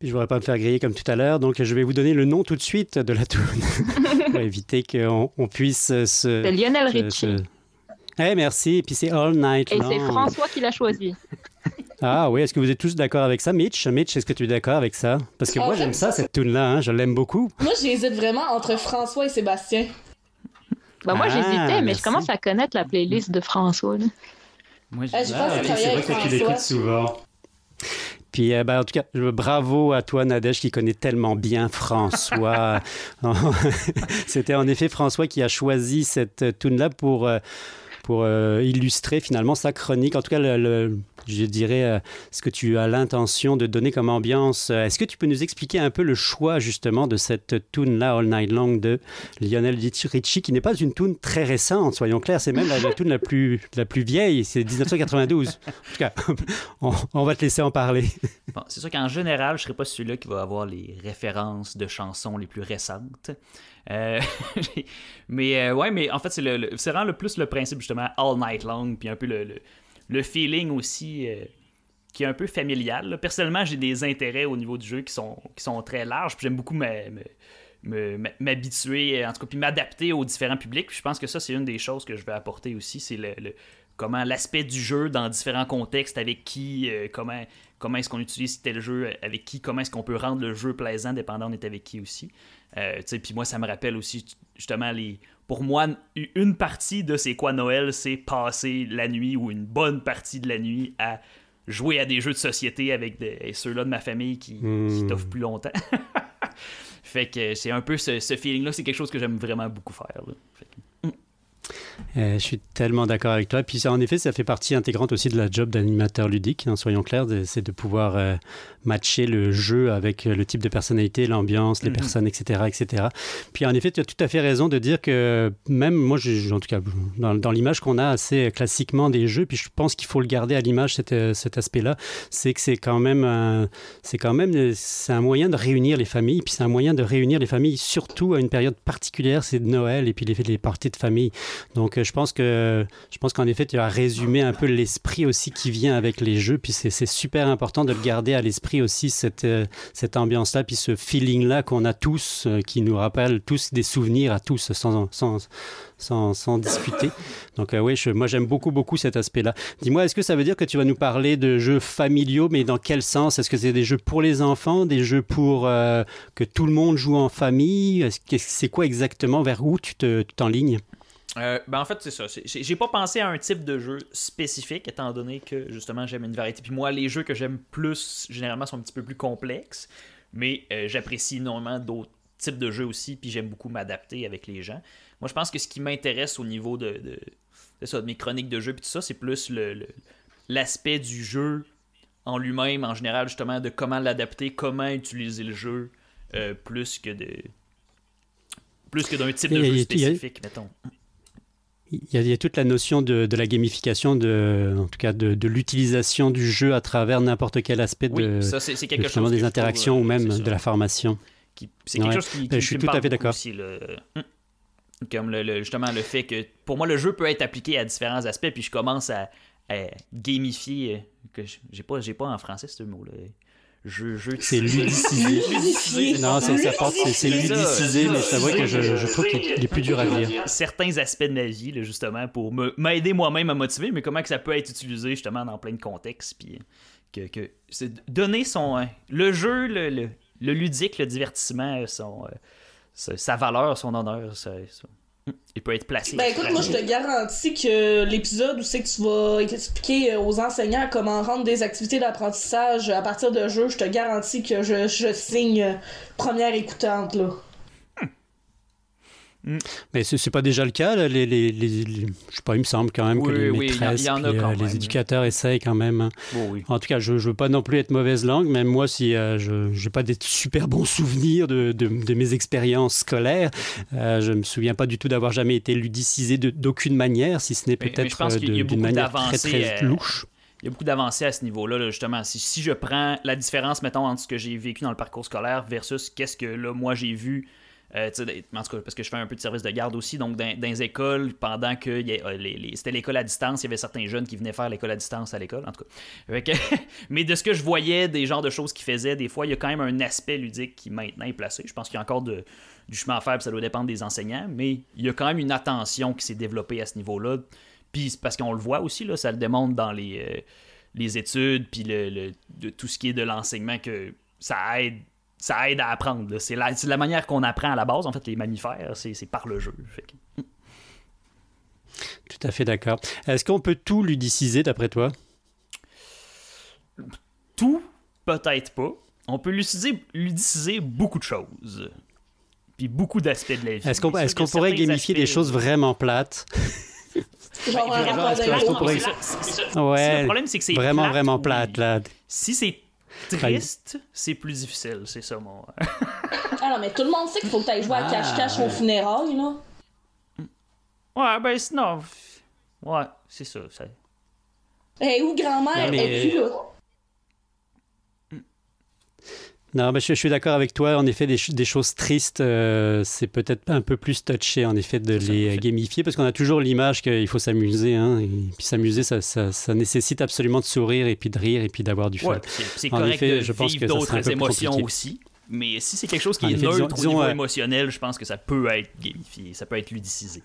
Puis je voudrais pas me faire griller comme tout à l'heure, donc je vais vous donner le nom tout de suite de la tune pour éviter qu'on on puisse euh, se. C'est Lionel Richie. se- Eh, merci. Et puis c'est All Night Et Long. c'est François qui l'a choisi. Ah oui, est-ce que vous êtes tous d'accord avec ça, Mitch Mitch, est-ce que tu es d'accord avec ça? Parce que En moi j'aime ça cette tune là, hein, je l'aime beaucoup. Moi, j'hésite vraiment entre François et Sébastien. Bah, moi, Ah, j'hésitais, mais merci. je commence à connaître la playlist de François. là. Moi, je- Ah, je pense que oui, c'est vrai que tu l'écoutes souvent. Puis, euh, ben, en tout cas, je- bravo à toi, Nadège, qui connaît tellement bien François. C'était en effet François qui a choisi cette tune-là pour, euh, pour euh, illustrer finalement sa chronique. En tout cas, je dirais euh, ce que tu as l'intention de donner comme ambiance. Est-ce que tu peux nous expliquer un peu le choix justement de cette tune-là, All Night Long, de Lionel Richie, qui n'est pas une tune très récente, soyons clairs, c'est même la, la tune la plus, la plus vieille, c'est 1992. En tout cas, on, va te laisser en parler. C'est sûr qu'en général, je serais pas celui-là qui va avoir les références de chansons les plus récentes. Euh, mais euh, ouais, mais en fait, c'est le, le- vraiment le plus le principe justement all night long, puis un peu le, le, feeling aussi euh, qui est un peu familial. Personnellement, j'ai des intérêts au niveau du jeu qui sont, qui sont très larges, puis j'aime beaucoup m'habituer, en tout cas, puis m'adapter aux différents publics. Je pense que ça, c'est une des choses que je vais apporter aussi, c'est le, comment l'aspect du jeu dans différents contextes, avec qui, comment, comment est-ce qu'on utilise tel jeu, avec qui, comment est-ce qu'on peut rendre le jeu plaisant, dépendant on est avec qui aussi. Euh, puis moi, ça me rappelle aussi justement les. Pour moi, une partie de c'est quoi Noël, c'est passer la nuit ou une bonne partie de la nuit à jouer à des jeux de société avec des- ceux-là de ma famille qui, qui Hmm. t'offrent plus longtemps. fait que c'est un peu ce, ce feeling-là, c'est quelque chose que j'aime vraiment beaucoup faire. là. Fait que- Euh, je suis tellement d'accord avec toi. Puis ça, en effet, ça fait partie intégrante aussi de la job d'animateur ludique, hein, soyons clairs, c'est de pouvoir euh, matcher le jeu avec euh, le type de personnalité, l'ambiance, les Mhm. personnes, etc., etc. Puis en effet, tu as tout à fait raison de dire que même moi, je- en tout cas, dans, dans l'image qu'on a assez classiquement des jeux, puis je pense qu'il faut le garder à l'image cet, cet aspect-là, c'est que c'est quand même, un- c'est quand même, c'est un moyen de réunir les familles, puis c'est un moyen de réunir les familles surtout à une période particulière, c'est de Noël et puis les, les parties de famille. Donc euh, je pense que je pense qu'en effet tu as résumé un peu l'esprit aussi qui vient avec les jeux. Puis c'est super important de le garder à l'esprit aussi cette euh, cette ambiance là puis ce feeling là qu'on a tous euh, qui nous rappelle tous des souvenirs à tous sans sans sans, sans discuter. Donc oui, je- moi j'aime beaucoup beaucoup cet aspect-là. Dis-moi, est-ce que ça veut dire que tu vas nous parler de jeux familiaux, mais dans quel sens? Est-ce que c'est des jeux pour les enfants, des jeux pour que tout le monde joue en famille? C'est quoi exactement? Vers où tu t'enlignes? Euh, ben en fait, c'est ça. J'ai pas pensé à un type de jeu spécifique, étant donné que justement j'aime une variété. Puis moi, les jeux que j'aime plus, généralement, sont un petit peu plus complexes. Mais euh, j'apprécie énormément d'autres types de jeux aussi. Puis j'aime beaucoup m'adapter avec les gens. Moi, je pense que ce qui m'intéresse au niveau de, ça, de mes chroniques de jeux, puis tout ça, c'est plus le- le- l'aspect du jeu en lui-même, en général, justement, de comment l'adapter, comment utiliser le jeu, euh, plus que de. Plus que d'un type de jeu spécifique, mettons. Il y, a, il y a toute la notion de, de la gamification, de, en tout cas de, de l'utilisation du jeu à travers n'importe quel aspect Oui, de, ça, c'est c'est de quelque justement chose. des interactions trouve, ou euh, même de ça. la formation. C'est quelque Ouais. chose qui, qui- je suis tout à fait d'accord. hum. Comme le, le- justement le fait que pour moi le jeu peut être appliqué à différents aspects, puis je commence à, à gamifier, euh, que je- j'ai pas, j'ai pas en français ce mot-là. Jeu, jeu de- C'est. Ludiciser. Non, c'est ça porte, c'est- ça, ludiciser, mais ça. c'est vrai que je, je trouve qu'il est plus dur à dire. certains aspects de ma vie, là, justement, pour m'aider moi-même à motiver, mais comment que ça peut être utilisé, justement, dans plein de contextes, puis que, que c'est donner son... hein, le jeu, le, le, le ludique, le divertissement, son, euh, sa, sa valeur, son honneur, ça, ça- il peut être placé. Ben écoute, moi je te garantis que l'épisode où c'est que tu vas expliquer aux enseignants comment rendre des activités d'apprentissage à partir de jeux, je te garantis que je, je signe euh, première écoutante là. Mais c'est c'est pas déjà le cas, là, les, les, les- les- je sais pas, il me semble quand même que les oui, y maîtresses, il y en a puis, euh, les éducateurs essayent quand même. hein. Bon, oui. En tout cas, je, je veux pas non plus être mauvaise langue, même moi, si euh, je j'ai pas des super bons souvenirs de, de, de mes expériences scolaires, euh, je me souviens pas du tout d'avoir jamais été ludicisé d'aucune manière, si ce n'est peut-être d'une manière très très louche. Il y a beaucoup d'avancées à ce niveau-là, là, justement. Si, si je prends la différence, mettons, entre ce que j'ai vécu dans le parcours scolaire versus qu'est-ce que là, moi j'ai vu, euh, en tout cas, parce que je fais un peu de service de garde aussi, donc dans, les écoles, pendant que euh, les- c'était l'école à distance, il y avait certains jeunes qui venaient faire l'école à distance à l'école, en tout cas. Mais de ce que je voyais, des genres de choses qu'ils faisaient, des fois, il y a quand même un aspect ludique qui maintenant est placé. Je pense qu'il y a encore du chemin à faire, puis ça doit dépendre des enseignants, mais il y a quand même une attention qui s'est développée à ce niveau-là. Puis parce qu'on le voit aussi, là, ça le démontre dans les, euh, les études, puis le- de tout ce qui est de l'enseignement, que ça aide, ça aide à apprendre. C'est la, manière qu'on apprend à la base, en fait, les mammifères, c'est par le jeu. Fait que- Tout à fait d'accord. Est-ce qu'on peut tout ludiciser d'après toi? Tout, peut-être pas. On peut ludiciser, ludiciser beaucoup de choses. Puis beaucoup d'aspects de la vie. Est-ce qu'on est pourrait gamifier des choses vraiment plates? Genre l'amour. pourrait-. Ouais, le problème, c'est que c'est vraiment, plate, vraiment plate, là. Si c'est triste, c'est plus difficile, c'est ça mon. Ah non, mais tout le monde sait qu'il faut que tu ailles jouer à cache-cache Ah. au funérailles là. Ouais, ben sinon. Ouais, c'est ça. ça- Hey, où grand-mère Non, mais- est plus là? Non, mais je, je suis d'accord avec toi. En effet, des, ch- des choses tristes, euh, c'est peut-être un peu plus touché, en effet, de les effet. gamifier, parce qu'on a toujours l'image qu'il faut s'amuser. Hein, et puis s'amuser, ça, ça, ça nécessite absolument de sourire et puis de rire et puis d'avoir du fun. Ouais, c'est correct effet, de je pense vivre d'autres émotions compliqué. aussi. Mais si c'est quelque chose qui En est effet, neutre disons- au disons, niveau euh, émotionnel, je pense que ça peut être gamifié, ça peut être ludicisé.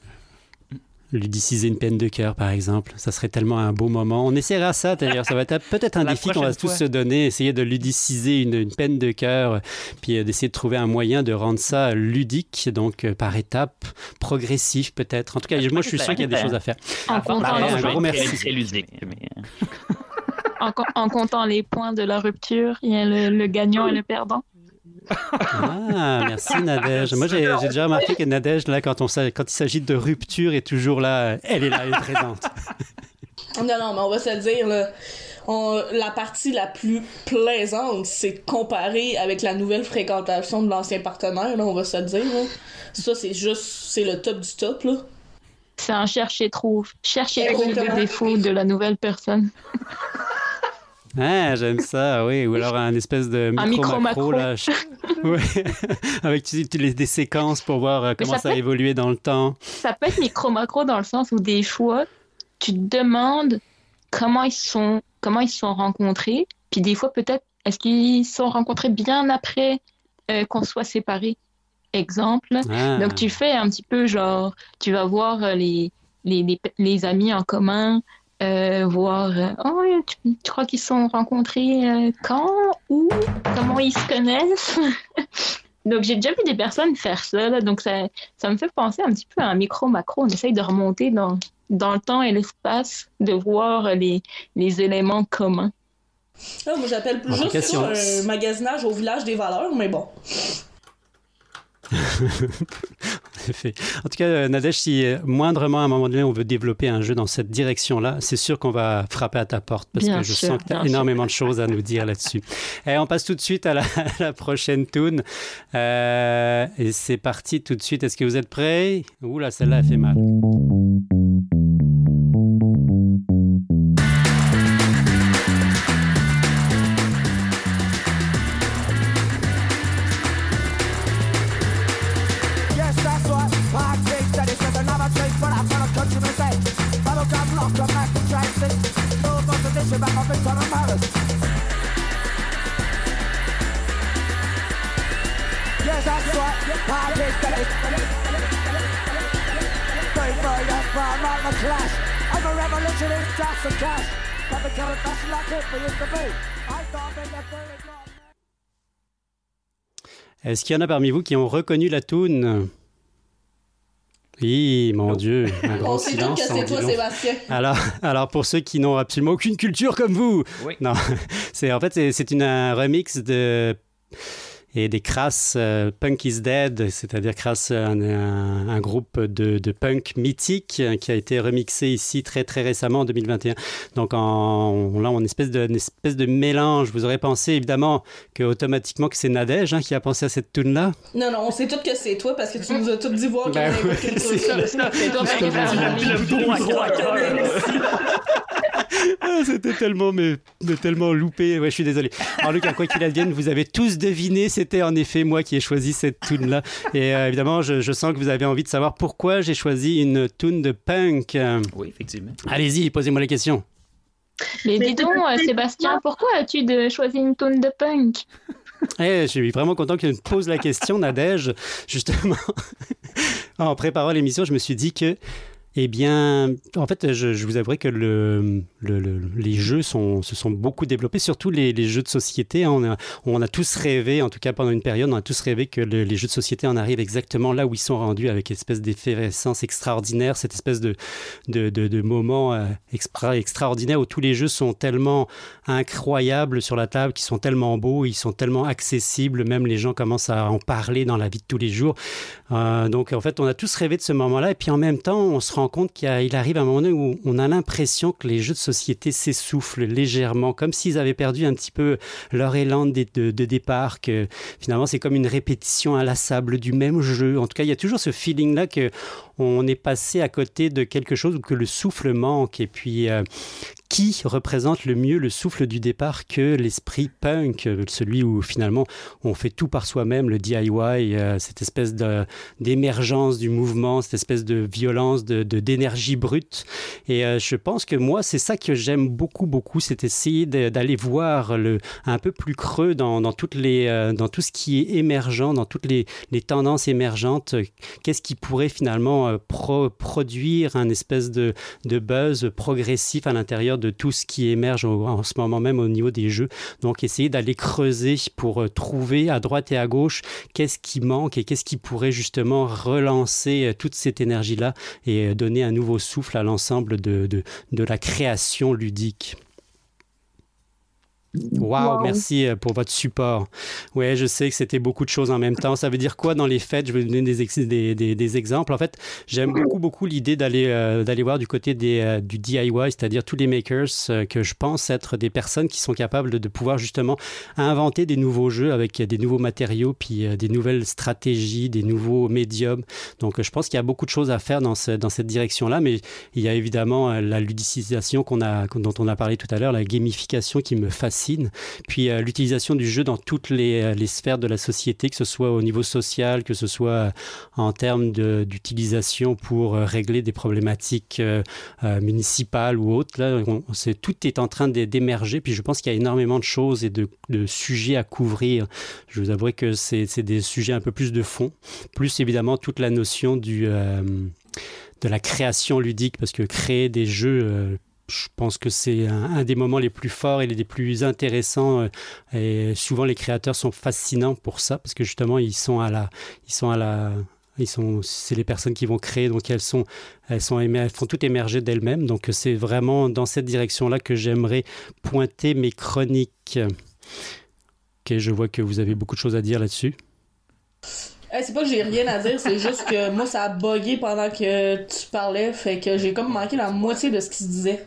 Ludiciser une peine de cœur, par exemple, ça serait tellement un beau moment. On essaiera ça, d'ailleurs. Ça va être peut-être un La défi qu'on va tous se donner, essayer de ludiciser une, une peine de cœur, puis euh, d'essayer de trouver un moyen de rendre ça ludique, donc euh, par étapes, progressif peut-être. En tout cas, moi, je suis sûr qu'il y a des choses à faire. En comptant, bah, les un je vais gros être merci. très- très ludique, mais, en, co- en comptant les points de la rupture, il y a le, le gagnant et le perdant. Ah, merci Nadège. Moi, j'ai j'ai déjà remarqué que Nadège, là, quand, on, quand il s'agit de rupture, est toujours là. Elle est là, elle est présente. Non, non, mais on va se le dire, là. On- la partie la plus plaisante, c'est de comparer avec la nouvelle fréquentation de l'ancien partenaire, là, on va se le dire. là. Ça, c'est juste, c'est le top du top, là. C'est un chercher-trouve. Chercher-trouve Exactement. le défaut de la nouvelle personne. Ah, j'aime ça, oui. Ou alors un espèce de micro-macro, là. Ouais. Avec tu- tu- les- des séquences pour voir euh, comment ça ça, a évolué dans le temps. Ça peut être micro-macro dans le sens où des fois, tu te demandes comment ils se sont, comment ils sont rencontrés. Puis des fois, peut-être, est-ce qu'ils se sont rencontrés bien après euh, qu'on soit séparés? Exemple. Ah. Donc tu fais un petit peu genre, tu vas voir euh, les, les, les, les amis en commun, euh, voir, euh, oh, tu, tu crois qu'ils se sont rencontrés euh, quand, où, comment ils se connaissent? Donc j'ai déjà vu des personnes faire ça, là, donc ça, ça me fait penser un petit peu à un micro-macro. On essaye de remonter dans, dans le temps et l'espace, de voir les, les éléments communs. Là, moi, j'appelle plus juste ça on- un magasinage au village des valeurs, mais bon. En tout cas, euh, Nadège, si euh, moindrement à un moment donné on veut développer un jeu dans cette direction-là, c'est sûr qu'on va frapper à ta porte parce Bien que je sûr, sens que tu as sûr. énormément de choses à nous dire là-dessus. Et on passe tout de suite à la, à la prochaine tune. Euh, et c'est parti tout de suite. Est-ce que vous êtes prêts? Ouh là, celle-là, elle fait mal. Qu'il y en a parmi vous qui ont reconnu la toune Oui, mon Dieu, un grand silence. c'est toi. Sébastien. Alors, alors pour ceux qui n'ont absolument aucune culture comme vous, Oui. non, c'est en fait c'est, c'est une un remix de et des Crass euh, Punk is Dead, c'est-à-dire Crass, un, un- un groupe de, de punk mythique euh, qui a été remixé ici très très récemment en 2021. Donc en, là, on a une espèce de, une espèce de mélange. Vous aurez pensé évidemment que automatiquement que c'est Nadège hein, qui a pensé à cette tune là. Non, non, on sait tous que c'est toi parce que tu nous as tous dit voir Ben culture. c'est ça. Ça, c'est toi Ah, C'était tellement, mais, mais tellement loupé. Ouais, je suis désolé. En tout cas, quoi qu'il advienne, vous avez tous deviné, c'était en effet moi qui ai choisi cette tune-là. Et euh, évidemment, je, je sens que vous avez envie de savoir pourquoi j'ai choisi une tune de punk. Oui, effectivement. Allez-y, posez-moi la question. Mais dis donc, euh, Sébastien, pourquoi as-tu de choisi une tune de punk Eh, je suis vraiment content que tu me poses la question, Nadège. Justement, en préparant l'émission, je me suis dit que, eh bien, en fait, je, vous avouerai que le, le- le- les jeux se sont beaucoup développés, surtout les, jeux de société. On a, tous rêvé, en tout cas pendant une période, on a tous rêvé que le- les jeux de société en arrivent exactement là où ils sont rendus, avec une espèce d'effervescence extraordinaire, cette espèce de, de, de, moment euh, extra, extraordinaire où tous les jeux sont tellement incroyables sur la table, qui sont tellement beaux, ils sont tellement accessibles, même les gens commencent à en parler dans la vie de tous les jours. Euh, donc en fait, on a tous rêvé de ce moment-là, et puis en même temps, on se rend compte qu'il arrive un moment donné où on a l'impression que les jeux de société s'essoufflent légèrement, comme s'ils avaient perdu un petit peu leur élan de, de- de départ, que finalement c'est comme une répétition inlassable du même jeu. En tout cas, il y a toujours ce feeling-là que on est passé à côté de quelque chose que le souffle manque. Et puis, euh, qui représente le mieux le souffle du départ que l'esprit punk, celui où finalement on fait tout par soi-même, le DIY, euh, cette espèce d'émergence du mouvement, cette espèce de violence, de d'énergie brute. Et euh, je pense que moi, c'est ça que j'aime beaucoup, beaucoup, c'est essayer d'aller voir le, un peu plus creux dans, toutes les, dans tout ce qui est émergent, dans toutes les, tendances émergentes. Qu'est-ce qui pourrait finalement euh, pro- produire un espèce de, buzz progressif à l'intérieur de tout ce qui émerge en ce moment même au niveau des jeux. Donc, essayer d'aller creuser pour euh, trouver à droite et à gauche qu'est-ce qui manque et qu'est-ce qui pourrait justement relancer euh, toute cette énergie-là et donner un nouveau souffle à l'ensemble de, de la création ludique. Waouh, Wow. merci euh, pour votre support. Ouais, je sais que c'était beaucoup de choses en même temps. Ça veut dire quoi dans les fêtes? Je vais vous donner des, ex- des, des- des exemples. En fait, j'aime beaucoup, beaucoup l'idée d'aller euh, d'aller voir du côté des, euh, du DIY, c'est-à-dire tous les makers euh, que je pense être des personnes qui sont capables de, de pouvoir justement inventer des nouveaux jeux avec des nouveaux matériaux, puis des nouvelles stratégies, des nouveaux médiums. Donc, je pense qu'il y a beaucoup de choses à faire dans, ce- dans cette direction-là, mais il y a évidemment la ludicisation qu'on a, dont on a parlé tout à l'heure, la gamification qui me fascine, puis euh, l'utilisation du jeu dans toutes les, euh, les sphères de la société, que ce soit au niveau social, que ce soit euh, en termes d'utilisation pour régler des problématiques municipales ou autres. Là, tout est en train d'é- d'émerger, puis je pense qu'il y a énormément de choses et de, sujets à couvrir. Je vous avouerai que c'est, des sujets un peu plus de fond, plus évidemment toute la notion du... de la création ludique, parce que créer des jeux, je pense que c'est un, des moments les plus forts et les plus intéressants. euh, et souvent, les créateurs sont fascinants pour ça, parce que justement, ils sont à la, ils sont à la, ils sont, c'est les personnes qui vont créer, donc elles sont, elles sont, elles font tout émerger d'elles-mêmes. Donc c'est vraiment dans cette direction-là que j'aimerais pointer mes chroniques. Ok, je vois que vous avez beaucoup de choses à dire là-dessus. Eh, c'est pas que j'ai rien à dire, c'est juste que moi ça a bugué pendant que tu parlais, fait que j'ai comme manqué la moitié de ce qui se disait.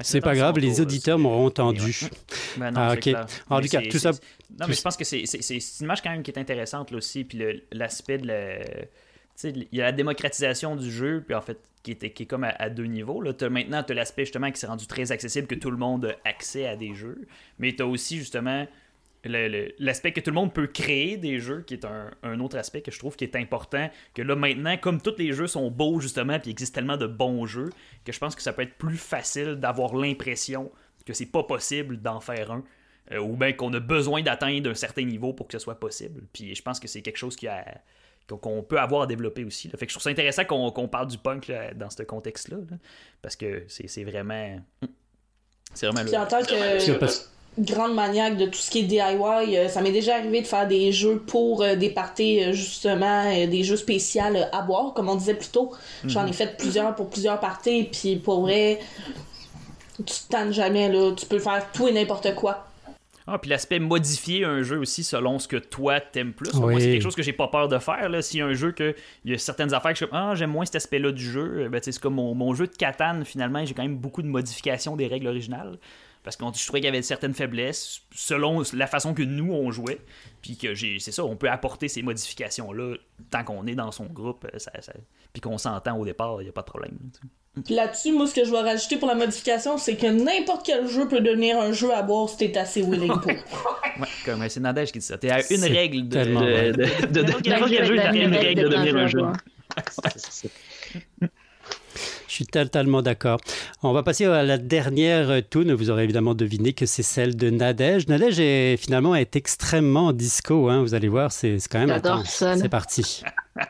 C'est pas grave, les auditeurs m'auront entendu. Ben non, Ah, c'est ok. clair. En Mais tout cas, tout ça- Non, mais je pense que c'est une image quand même qui est intéressante là aussi. Puis l'aspect de la. Il y a la démocratisation du jeu, puis en fait, qui est, qui est comme à, à deux niveaux. Là. Maintenant, tu as l'aspect justement qui s'est rendu très accessible, que tout le monde a accès à des jeux. Mais tu as aussi justement l'aspect que tout le monde peut créer des jeux, qui est un, un autre aspect que je trouve qui est important. Que là, maintenant, comme tous les jeux sont beaux, justement, puis il existe tellement de bons jeux, que je pense que ça peut être plus facile d'avoir l'impression que c'est pas possible d'en faire un. euh, ou bien qu'on a besoin d'atteindre un certain niveau pour que ce soit possible. Puis je pense que c'est quelque chose qui a- qu'on peut avoir à développer aussi. là. Fait que je trouve ça intéressant qu'on qu'on parle du punk là, dans ce contexte-là. là, parce que c'est c'est vraiment. C'est vraiment Puis en tant que grande maniaque de tout ce qui est DIY, euh, ça m'est déjà arrivé de faire des jeux pour euh, des parties, euh, justement, euh, des jeux spéciaux euh, à boire, comme on disait plus tôt. J'en ai fait plusieurs pour plusieurs parties, puis pour vrai, tu te tannes jamais, là. Tu peux faire tout et n'importe quoi. Ah, puis l'aspect modifier un jeu aussi selon ce que toi t'aimes plus. Oui. Moi, c'est quelque chose que j'ai pas peur de faire. Là. S'il y a un jeu que il y a certaines affaires que je ah, j'aime moins cet aspect-là du jeu, ben, tu sais, c'est comme mon, mon jeu de Catane, finalement, j'ai quand même beaucoup de modifications des règles originales. Parce que je trouvais qu'il y avait certaines faiblesses selon la façon que nous on jouait. Puis que j'ai. C'est ça, on peut apporter ces modifications-là tant qu'on est dans son groupe. euh, Ça, ça- puis qu'on s'entend au départ, il n'y a pas de problème. Puis là-dessus, moi, ce que je vais rajouter pour la modification, c'est que n'importe quel jeu peut devenir un jeu à boire si t'es assez willing pour. Ouais, comme c'est Nadège qui dit ça. T'es à une règle de. n'importe quel jeu, t'as une règle de devenir un jeu. Je suis totalement d'accord. On va passer à la dernière tune. Vous aurez évidemment deviné que c'est celle de Nadège. Nadège est finalement est extrêmement disco. hein. Vous allez voir, c'est quand même J'adore ça. C'est parti.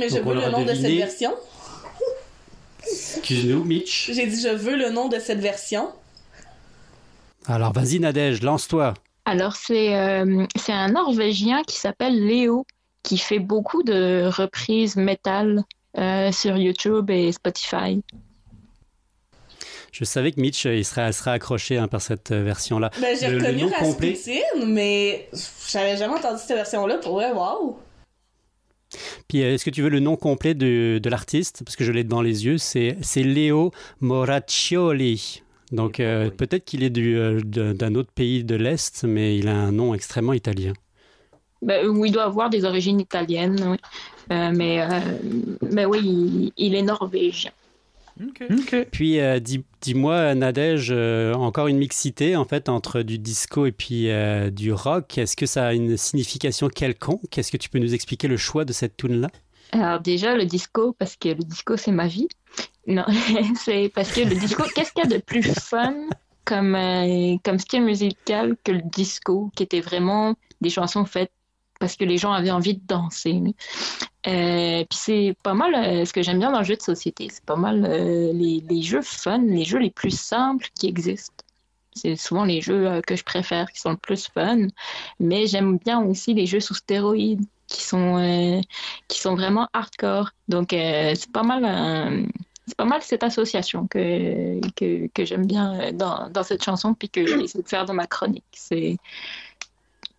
mais je veux le nom de cette version. Excuse-nous, Mitch. J'ai dit je veux le nom de cette version. Alors vas-y, Nadège, lance-toi. Alors, c'est euh, c'est un Norvégien qui s'appelle Léo, qui fait beaucoup de reprises métal euh, sur YouTube et Spotify. Je savais que Mitch, euh, il serait, serait accroché hein, par cette euh, version-là. Ben, j'ai reconnu nom complet. Rasputin, mais j'avais jamais entendu cette version-là. Pour vrai, waouh! Puis euh, est-ce que tu veux le nom complet de, de l'artiste? Parce que je l'ai devant les yeux. C'est c'est Léo Moraccioli. Donc euh, oui. peut-être qu'il est du, euh, d'un autre pays de l'Est, mais il a un nom extrêmement italien. Ben, où il doit avoir des origines italiennes, oui. Euh, mais, euh, mais oui, il, il est norvégien. Puis euh, dis, dis-moi, Nadège, euh, encore une mixité en fait entre du disco et puis euh, du rock. Est-ce que ça a une signification quelconque? Est-ce que tu peux nous expliquer le choix de cette tune là Alors déjà, le disco, parce que le disco, c'est ma vie. Non, c'est parce que le disco, qu'est-ce qu'il y a de plus fun comme, euh, comme style musical que le disco, qui était vraiment des chansons faites parce que les gens avaient envie de danser? Euh, puis c'est pas mal euh, ce que j'aime bien dans le jeu de société. C'est pas mal euh, les, jeux fun, les jeux les plus simples qui existent. C'est souvent les jeux que je préfère, qui sont le plus fun. Mais j'aime bien aussi les jeux sous stéroïdes, qui sont, qui sont vraiment hardcore. Donc c'est pas mal c'est pas mal cette association que, que, j'aime bien dans, dans cette chanson puis que j'essaie de faire dans ma chronique.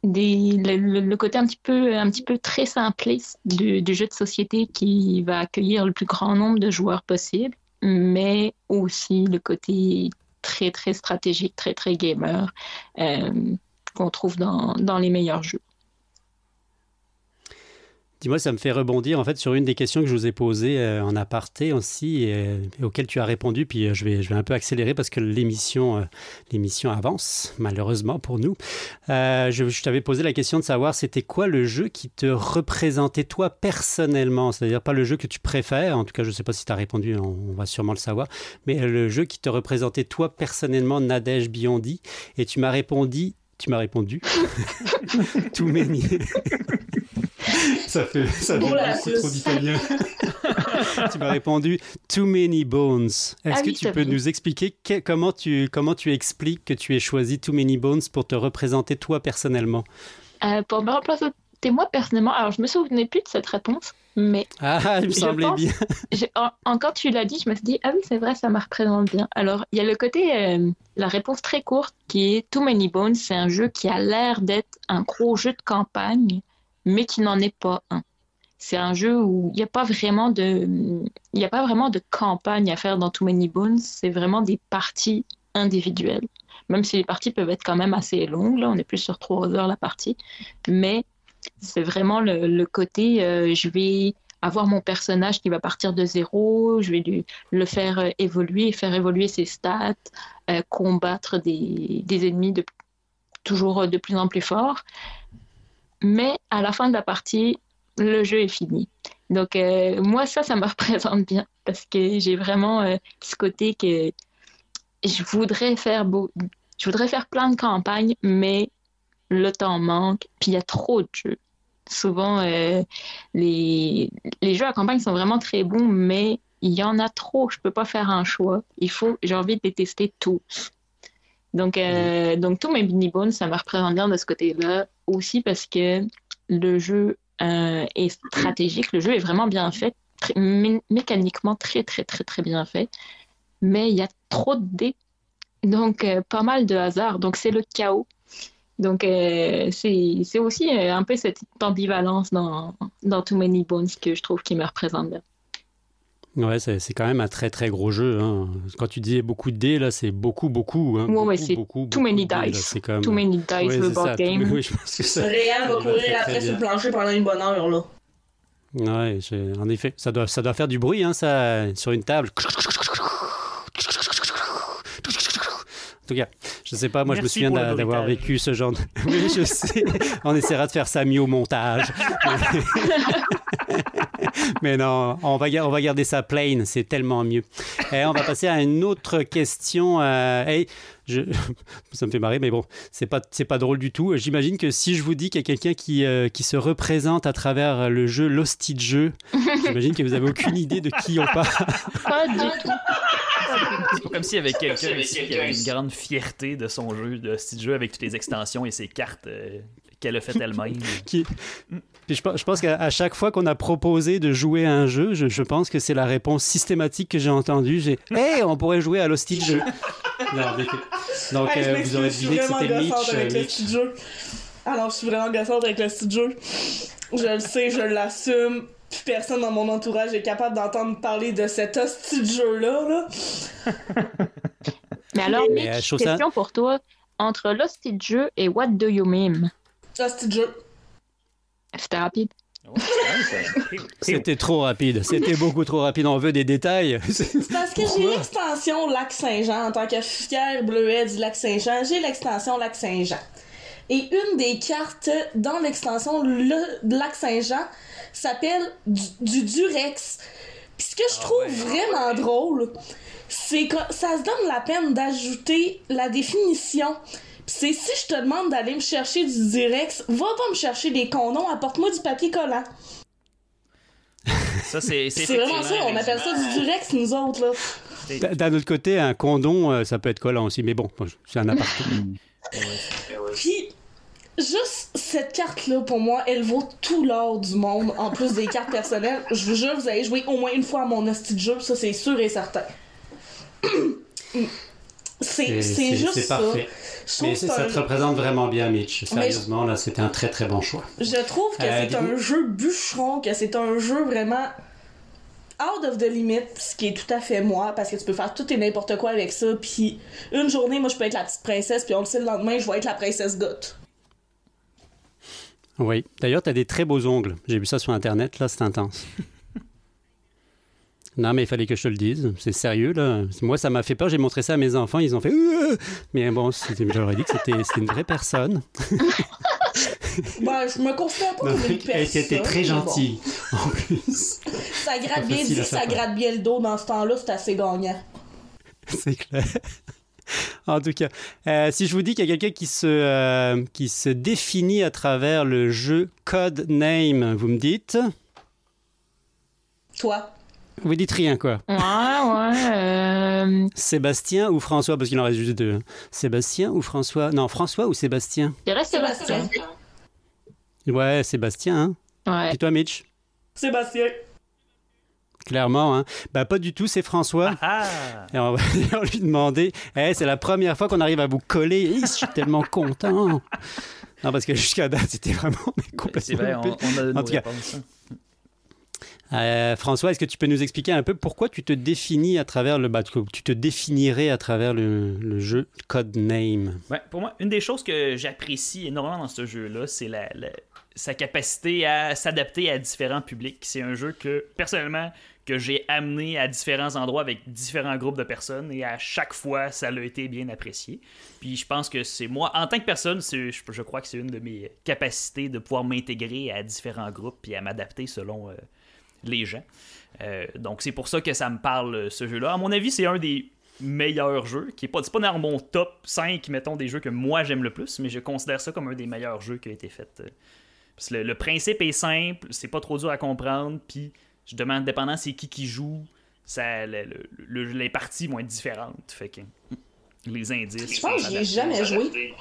Le côté un petit peu, un petit peu très simpliste du, du jeu de société qui va accueillir le plus grand nombre de joueurs possible, mais aussi le côté très très stratégique, très très gamer euh, qu'on trouve dans, dans les meilleurs jeux. Dis-moi, ça me fait rebondir en fait sur une des questions que je vous ai posées euh, en aparté aussi et, auxquelles tu as répondu. Puis euh, je vais, je vais un peu accélérer parce que l'émission, euh, l'émission avance malheureusement pour nous. Je t'avais posé la question de savoir c'était quoi le jeu qui te représentait toi personnellement, c'est-à-dire pas le jeu que tu préfères. En tout cas, je ne sais pas si tu as répondu, on, va sûrement le savoir, mais le jeu qui te représentait toi personnellement, Nadège Biondi. Et tu m'as répondu. Tu m'as répondu. Too many. ça fait, ça la beaucoup trop d'italien. tu m'as répondu Too many bones. Est-ce Ah que oui, tu peux nous expliquer que- comment, tu, comment tu expliques que tu aies choisi Too many bones pour te représenter toi personnellement? Euh, pour me remplacer moi personnellement, alors je me souvenais plus de cette réponse, mais Ah, il me Je semblait pense- bien. j'ai- en, en- quand tu l'as dit, je me suis dit, ah oui, c'est vrai, ça me représente bien. Alors, il y a le côté, euh, la réponse très courte qui est Too Many Bones, c'est un jeu qui a l'air d'être un gros jeu de campagne, mais qui n'en est pas un. C'est un jeu où il n'y a pas vraiment de, il a pas vraiment de campagne à faire dans Too Many Bones, c'est vraiment des parties individuelles. Même si les parties peuvent être quand même assez longues, là, on est plus sur trois heures la partie, mais c'est vraiment le, côté, euh, je vais avoir mon personnage qui va partir de zéro, je vais le faire euh, évoluer, faire évoluer ses stats, euh, combattre des, ennemis toujours de plus en plus forts. Mais à la fin de la partie, le jeu est fini. Donc euh, moi, ça, ça me représente bien parce que j'ai vraiment euh, ce côté que je voudrais faire beau, je voudrais faire plein de campagnes, mais le temps manque, puis il y a trop de jeux. Souvent, euh, les, les jeux à campagne sont vraiment très bons, mais il y en a trop. Je peux pas faire un choix. Il faut, j'ai envie de les tester tous. Donc, donc tous mes mini bones, ça me représente bien de ce côté-là. Aussi parce que le jeu euh, est stratégique. Le jeu est vraiment bien fait, mécaniquement très très très très bien fait. Mais il y a trop de dés, donc euh, pas mal de hasard. Donc c'est le chaos. Donc, euh, c'est c'est aussi euh, un peu cette ambivalence dans, dans Too Many Bones que je trouve qui me représente bien. Ouais, c'est quand même un très très gros jeu. hein. Quand tu dis beaucoup de dés, là, c'est beaucoup, beaucoup. Hein. Ouais, c'est beaucoup, too beaucoup many de dés, là. dice. Too Many Dice, Ouais, le ça. board game. Oui, je pense que ça. Réal va courir après sur le plancher pendant une bonne heure, là. Ouais, j'ai- en effet, ça doit, ça doit faire du bruit, hein, ça, sur une table. En tout cas, je sais pas, moi je me souviens d'avoir vécu ce genre de... Oui, je sais. On essaiera de faire ça mieux au montage. Mais non, on va, on va garder ça plain, c'est tellement mieux. Et on va passer à une autre question. euh, hey, je... Ça me fait marrer, mais bon, c'est pas, c'est pas drôle du tout. J'imagine que si je vous dis qu'il y a quelqu'un qui, euh, qui se représente à travers le jeu Losty Jeu, j'imagine que vous avez aucune idée de qui on parle. Pas du tout. C'est pas comme s'il y avait quelqu'un ici qui avait une grande fierté de son jeu, de ce jeu avec toutes les extensions et ses cartes euh, qu'elle a fait elle-même. Qui... Puis je, pense- je pense qu'à chaque fois qu'on a proposé de jouer à un jeu, je, je pense que c'est la réponse systématique que j'ai entendue. J'ai Hey, on pourrait jouer à Losty Jeu. Donc, Hey, je euh, vous aurez deviné que c'était Mitch. avec euh, le jeu. Alors, je suis vraiment gossante avec le petit jeu. Je le sais, je l'assume. Puis personne dans mon entourage est capable d'entendre parler de cet hostie de jeu-là. Là. Mais alors, euh, Mitch, ça- question pour toi. Entre Lost in Jeu et What Do You Meme? Jeu. C'était rapide. C'était trop rapide. C'était beaucoup trop rapide. On veut des détails. C'est parce que j'ai l'extension Lac Saint-Jean. En tant que fière bleuet du Lac Saint-Jean, j'ai l'extension Lac Saint-Jean. Et une des cartes dans l'extension le Lac Saint-Jean s'appelle du, du Durex. Puis ce que je trouve vraiment drôle, c'est que ça se donne la peine d'ajouter la définition. C'est si je te demande d'aller me chercher du Durex, va pas me chercher des condoms, apporte-moi du papier collant. Ça, c'est C'est vraiment ça, on appelle ça du Durex, nous autres, là. D'un autre côté, un condom, euh, ça peut être collant aussi. Mais bon, c'est un aparté. Puis, juste cette carte-là, pour moi, elle vaut tout l'or du monde, en plus des cartes personnelles. Je vous jure, vous allez jouer au moins une fois à mon hostie de jeu, ça c'est sûr et certain. C'est juste c'est ça. parfait. Je Mais ça un- te représente vraiment bien, Mitch. Je- Sérieusement, là, c'était un très très bon choix. Je trouve que Euh, c'est un jeu bûcheron, que c'est un jeu vraiment out of the limit, ce qui est tout à fait moi, parce que tu peux faire tout et n'importe quoi avec ça, puis une journée, moi, je peux être la petite princesse, puis on le sait, le lendemain, je vais être la princesse goth. Oui. D'ailleurs, tu as des très beaux ongles. J'ai vu ça sur Internet, là, c'est intense. non, mais il fallait que je te le dise. C'est sérieux, là. Moi, ça m'a fait peur. J'ai montré ça à mes enfants. Ils ont fait. Euh Mais bon, c'était- j'aurais dit que c'était c'était une vraie personne. Ben, je me considère pas comme une personne. Elle était très mais bon. gentille, en plus. Ça gratte bien facile dit, à ça gratte bien le dos dans ce temps-là, c'est assez gagnant. C'est clair. En tout cas, euh, si je vous dis qu'il y a quelqu'un qui se, euh, qui se définit à travers le jeu Code Name, vous me dites? Toi. Vous dites rien, quoi. Ouais, ouais. euh, Sébastien ou François, parce qu'il en reste juste deux. Sébastien ou François? Non, François ou Sébastien? Je dirais Sébastien. Ouais, Sébastien. Hein? Ouais. Et toi, Mitch? Sébastien. Clairement, hein. Bah, pas du tout, c'est François. Ah! Et on va lui demander Eh, c'est la première fois qu'on arrive à vous coller. Hi, je suis tellement content. Non, parce que jusqu'à date, c'était vraiment mais C'est complètement. vrai, on, on a nos En tout cas. Euh, François, est-ce que tu peux nous expliquer un peu pourquoi tu te définis à travers le bah, tu te définirais à travers le, jeu Codename? Ouais, pour moi, une des choses que j'apprécie énormément dans ce jeu-là, c'est la, la- sa capacité à s'adapter à différents publics. C'est un jeu que, personnellement, que j'ai amené à différents endroits avec différents groupes de personnes et à chaque fois, ça a été bien apprécié. Puis je pense que c'est moi, en tant que personne, je, crois que c'est une de mes capacités de pouvoir m'intégrer à différents groupes puis à m'adapter selon euh, les gens. Euh, donc c'est pour ça que ça me parle euh, ce jeu-là. À mon avis, c'est un des meilleurs jeux, qui est pas, c'est pas dans mon top 5, mettons, des jeux que moi j'aime le plus, mais je considère ça comme un des meilleurs jeux qui a été fait. euh. Parce que le, le principe est simple, c'est pas trop dur à comprendre, puis je demande, dépendant c'est qui qui joue, ça, le- le- le- les parties vont être différentes. Fait que les indices. Je pense que j'y ai jamais joué.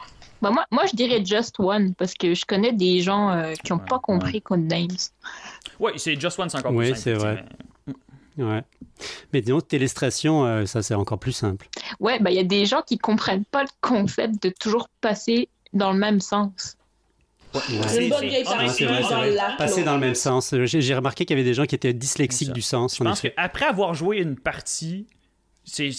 Bah, moi, moi, je dirais Just One, parce que je connais des gens euh, qui n'ont Ouais, pas compris Codenames. Oui, c'est Just One, c'est encore Oui, plus simple. c'est vrai. effectivement. Ouais. Mais disons, Télestration, euh, ça c'est encore plus simple. Ouais, bah, il y a des gens qui comprennent pas le concept de toujours passer dans le même sens. C'est une bonne vieille Ah, lac. Passer dans le même sens. J'ai j'ai remarqué qu'il y avait des gens qui étaient dyslexiques du sens. Je en pense qu'après avoir joué une partie,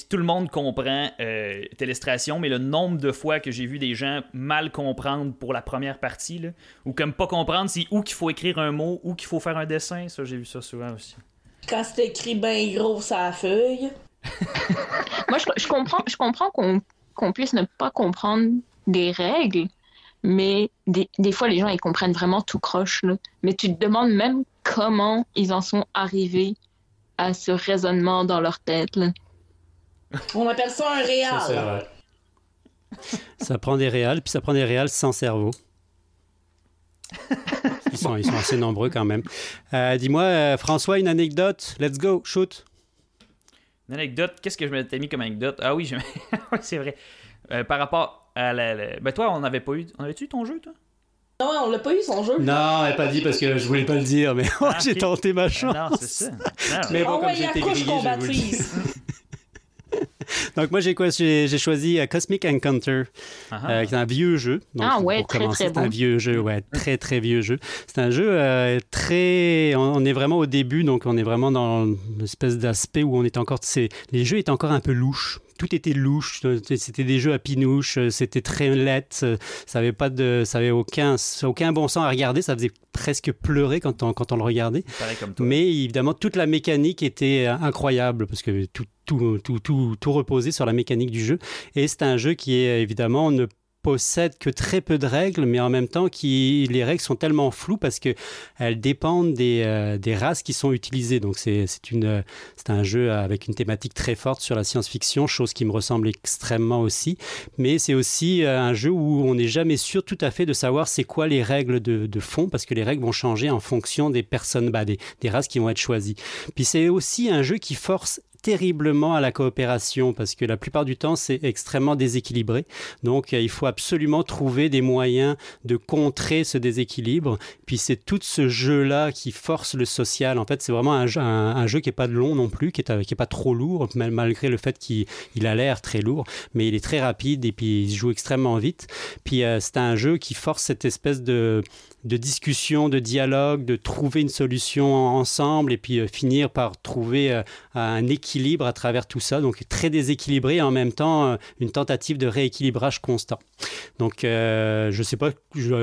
tout le monde comprend euh, Télestration, mais le nombre de fois que j'ai vu des gens mal comprendre pour la première partie, là, ou comme pas comprendre, c'est où qu'il faut écrire un mot, où qu'il faut faire un dessin, ça j'ai vu ça souvent aussi. Quand c'est écrit bien gros sur la feuille. Moi, je, je comprends, je comprends qu'on qu'on puisse ne pas comprendre des règles, mais des, des fois, les gens, ils comprennent vraiment tout croche. là. Mais tu te demandes même comment ils en sont arrivés à ce raisonnement dans leur tête. là. On appelle ça un réal. Ça, c'est vrai. Ça prend des réals, puis ça prend des réals sans cerveau. Ils sont, ils sont assez nombreux quand même. Euh, Dis-moi, euh, François, une anecdote. Let's go, shoot. Une anecdote, qu'est-ce que je m'étais mis comme anecdote? Ah oui, je... c'est vrai. Euh, par rapport à la, la- Ben toi, on n'avait pas eu. On avait-tu eu ton jeu, toi? Non, on l'a pas eu son jeu. Non, elle n'a pas dit parce que je voulais pas le dire, mais Ah, j'ai tenté ma Ah, chance. Non, c'est ça. Non, Mais bon, Ah comme ouais, il y a j'étais couche grillé, je vous le. Donc moi, j'ai quoi? J'ai j'ai choisi euh, Cosmic Encounter. Euh, qui est un vieux jeu. Donc, Ah ouais, pour très, commencer, très C'est un vieux jeu, ouais, très très vieux jeu. C'est un jeu euh, très. On on est vraiment au début, donc on est vraiment dans une espèce d'aspect où on est encore. c'est- Les jeux étaient encore un peu louches. Tout était louche. C'était des jeux à pinouche. C'était très lettre. Ça avait pas de, ça avait aucun, aucun bon sens à regarder. Ça faisait presque pleurer quand on, quand on le regardait. Comme. Mais évidemment, toute la mécanique était euh, incroyable parce que tout, tout, tout, tout, tout reposait sur la mécanique du jeu. Et c'est un jeu qui, est, évidemment, ne possède que très peu de règles, mais en même temps, les règles sont tellement floues parce qu'elles dépendent des, euh, des races qui sont utilisées. Donc, euh, c'est un jeu avec une thématique très forte sur la science-fiction, chose qui me ressemble extrêmement aussi. Mais c'est aussi euh, un jeu où on n'est jamais sûr tout à fait de savoir c'est quoi les règles de, fond, parce que les règles vont changer en fonction des personnes, bah, des races qui vont être choisies. Puis c'est aussi un jeu qui force terriblement à la coopération parce que la plupart du temps c'est extrêmement déséquilibré. Donc euh, il faut absolument trouver des moyens de contrer ce déséquilibre. Puis c'est tout ce jeu là qui force le social. En fait c'est vraiment un jeu, qui est pas long non plus qui est, euh, est pas trop lourd mal- malgré le fait qu'il il a l'air très lourd. Mais il est très rapide et puis il se joue extrêmement vite. Puis euh, c'est un jeu qui force cette espèce de discussion, de dialogue, de trouver une solution ensemble et puis finir par trouver un équilibre à travers tout ça. Donc très déséquilibré et en même temps euh, une tentative de rééquilibrage constant. Donc euh, je sais pas,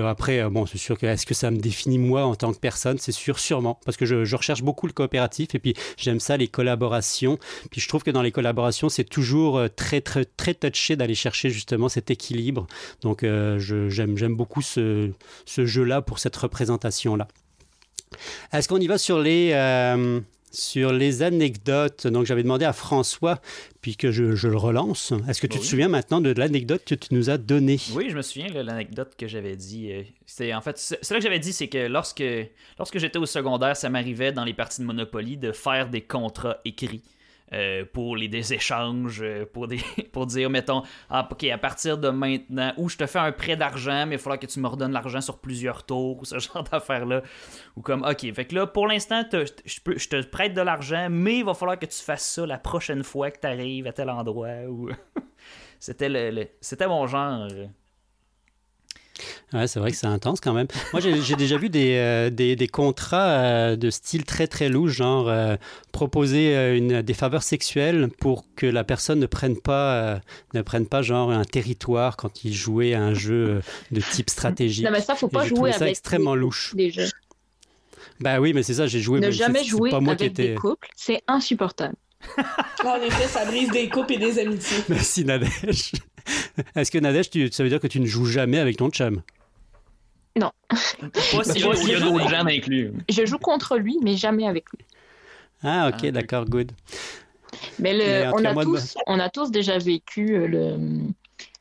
après, euh, bon, c'est sûr que est-ce que ça me définit moi en tant que personne? C'est sûr, sûrement, parce que je, recherche beaucoup le coopératif et puis j'aime ça, les collaborations. Puis je trouve que dans les collaborations, c'est toujours très, très, très touché d'aller chercher justement cet équilibre. Donc euh, j'aime j'aime beaucoup ce, jeu-là pour cette représentation-là. Est-ce qu'on y va sur les, sur les anecdotes Donc j'avais demandé à François, puis que je, je le relance. Est-ce que tu Bah te oui. souviens maintenant de l'anecdote que tu nous as donnée? Oui, je me souviens, là, l'anecdote que j'avais dit. euh, c'est en fait, c'est là que j'avais dit, c'est que lorsque, lorsque j'étais au secondaire, ça m'arrivait dans les parties de Monopoly de faire des contrats écrits. Euh, pour les des échanges, euh, pour, des, pour dire, mettons, ah, ok, à partir de maintenant, ou je te fais un prêt d'argent, mais il faudra que tu me redonnes l'argent sur plusieurs tours, ou ce genre d'affaires-là. Ou comme, ok, fait que là, pour l'instant, je te prête de l'argent, mais il va falloir que tu fasses ça la prochaine fois que tu arrives à tel endroit. Ou... c'était, le, le- c'était mon genre. Ouais, c'est vrai que c'est intense quand même. Moi, j'ai déjà vu des, euh, des, des contrats euh, de style très très louche, genre euh, proposer une, des faveurs sexuelles pour que la personne ne prenne pas, ne prenne pas genre un territoire quand il jouait à un jeu de type stratégique. Non, mais ça, faut Et pas j'ai jouer trouvé ça avec extrêmement louche. des jeux. Bah oui, mais c'est ça, j'ai joué. Ne mais jamais jouer pas moi avec qui étais... des couples, c'est insupportable. En effet, ça brise des couples et des amitiés. Merci Nadège. Est-ce que Nadège, tu- ça veut dire que tu ne joues jamais avec ton chum? Pas si Moi, il si y a je d'autres joue-. Je contre lui, mais jamais avec lui. Ah, ok, Ah, d'accord, good. Mais, le, Mais en tout on, a de- tous, on a tous déjà vécu euh, le,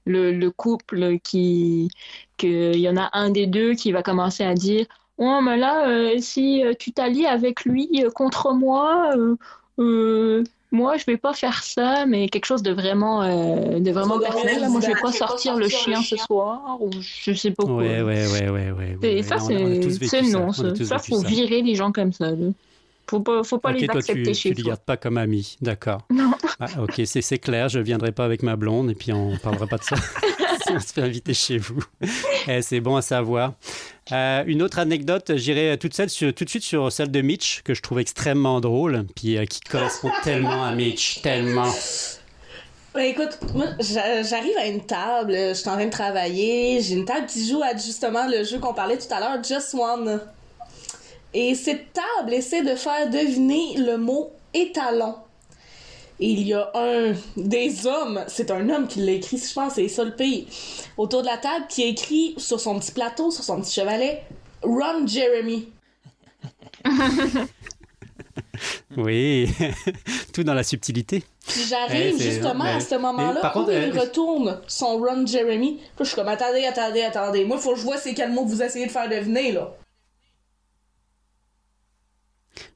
le, le couple qui. qu'il y en a un des deux qui va commencer à dire Oh, mais là, euh, si euh, tu t'allies avec lui euh, contre moi, euh, euh, moi, je vais pas faire ça, mais quelque chose de vraiment, euh, de vraiment personnel. là. Moi, je vais pas sortir le chien ce soir, ou je sais pas quoi. Ouais, ouais, ouais, ouais, ouais. Et ouais, ça, c'est non, ça. Ça, faut ça. virer les gens comme ça. Là. Faut pas, faut pas les toi, accepter tu, chez tu les toi. gardes pas comme amis, d'accord. Non. Ah, ok, c'est c'est clair, je viendrai pas avec ma blonde et puis on parlera pas de ça. on se fait inviter chez vous. Eh, c'est bon à savoir. Euh, une autre anecdote, j'irai sur- tout de suite sur celle de Mitch, que je trouve extrêmement drôle, puis euh, qui correspond tellement à Mitch, tellement. Écoute, moi j'a- j'arrive à une table, je suis en train de travailler, j'ai une table qui joue à justement le jeu qu'on parlait tout à l'heure, Just One. Et cette table essaie de faire deviner le mot étalon. Et il y a un des hommes, c'est un homme qui l'a écrit, je pense, c'est ça le pire, autour de la table, qui a écrit sur son petit plateau, sur son petit chevalet, Ron Jeremy. Oui, tout dans la subtilité. Eh, j'arrive c'est- justement mais- à ce moment-là où contre, il euh, retourne son Ron Jeremy. Puis je suis comme attendez, attendez, attendez. Moi, faut que je vois c'est quel mot que vous essayez de faire deviner là.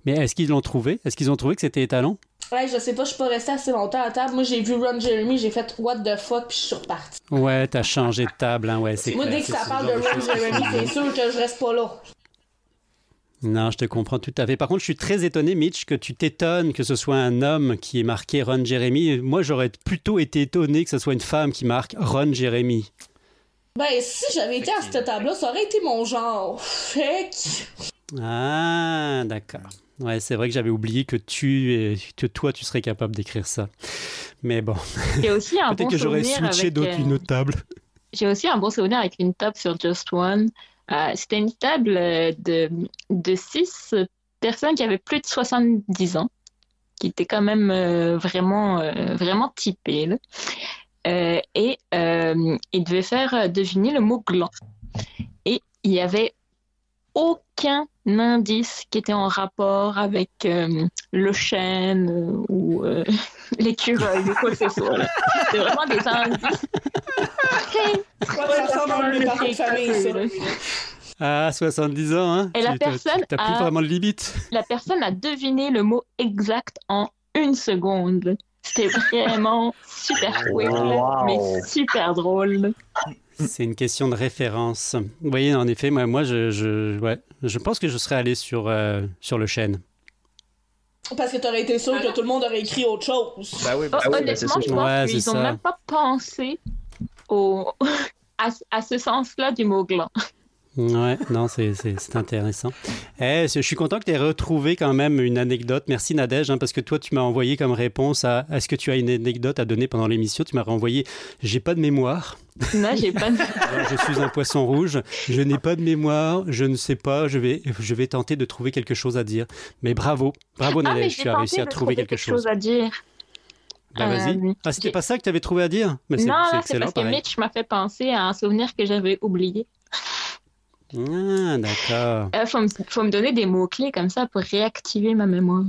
Mais est-ce qu'ils l'ont trouvé? Est-ce qu'ils ont trouvé que c'était étalon? Ouais, je sais pas, je suis pas restée assez longtemps à table. Moi, j'ai vu Ron Jeremy, j'ai fait what the fuck, puis je suis repartie. Ouais, t'as changé de table, hein, ouais, c'est Moi, clair, dès que ça parle de Ron. Jeremy, c'est sûr que je reste pas là. Non, je te comprends tout à fait. Par contre, je suis très étonné, Mitch, que tu t'étonnes que ce soit un homme qui ait marqué Ron Jeremy. Moi, j'aurais plutôt été étonné que ce soit une femme qui marque Ron Jeremy. Ben, si j'avais été à cette table-là, ça aurait été mon genre. Fait que... Ah, d'accord. Ouais, c'est vrai que j'avais oublié que tu, et que toi, tu serais capable d'écrire ça. Mais bon, aussi un peut-être bon que j'aurais switché d'autres euh, une autre table. J'ai aussi un bon souvenir avec une table sur Just One. Euh, C'était une table euh, de, de six personnes qui avaient plus de 70 ans, qui étaient quand même euh, vraiment, vraiment typées. là. Et ils devaient faire deviner le mot gland. Et il y avait aucun indice qui était en rapport avec euh, le chêne euh, ou euh, l'écureuil ou quoi que ce soit. là. C'était vraiment des indices ça de famille. Ah, 70 ans, hein Et la Tu- personne T'as plus a- vraiment de limite. La personne a deviné le mot exact en une seconde. C'était vraiment super quick, là, mais super drôle. C'est une question de référence. Vous voyez, en effet, moi, moi je, je, ouais, je pense que je serais allé sur, euh, sur le chêne. Parce que t'aurais été sûr que tout le monde aurait écrit autre chose. Ben oui, Oh, oui, c'est honnêtement, je pense Ouais, qu'ils n'ont même pas pensé au... à, à ce sens-là du mot gland. Ouais, non, c'est, intéressant. Eh, je suis content que tu aies retrouvé quand même une anecdote. Merci Nadège, hein, parce que toi, tu m'as envoyé comme réponse à est-ce que tu as une anecdote à donner pendant l'émission Tu m'as renvoyé j'ai pas de mémoire. Là, j'ai pas... Alors, je suis un poisson rouge, je n'ai pas de mémoire, je ne sais pas, je vais, je vais tenter de trouver quelque chose à dire. Mais bravo, bravo Ah, Nadège, tu as réussi à de trouver quelque chose. à dire. Bah, vas-y. Euh, Ah, c'était pas ça que tu avais trouvé à dire? Mais non, c'est parce que. Mitch m'a fait penser à un souvenir que j'avais oublié. Ah, d'accord. Il faut, me, faut me donner des mots-clés comme ça pour réactiver ma mémoire.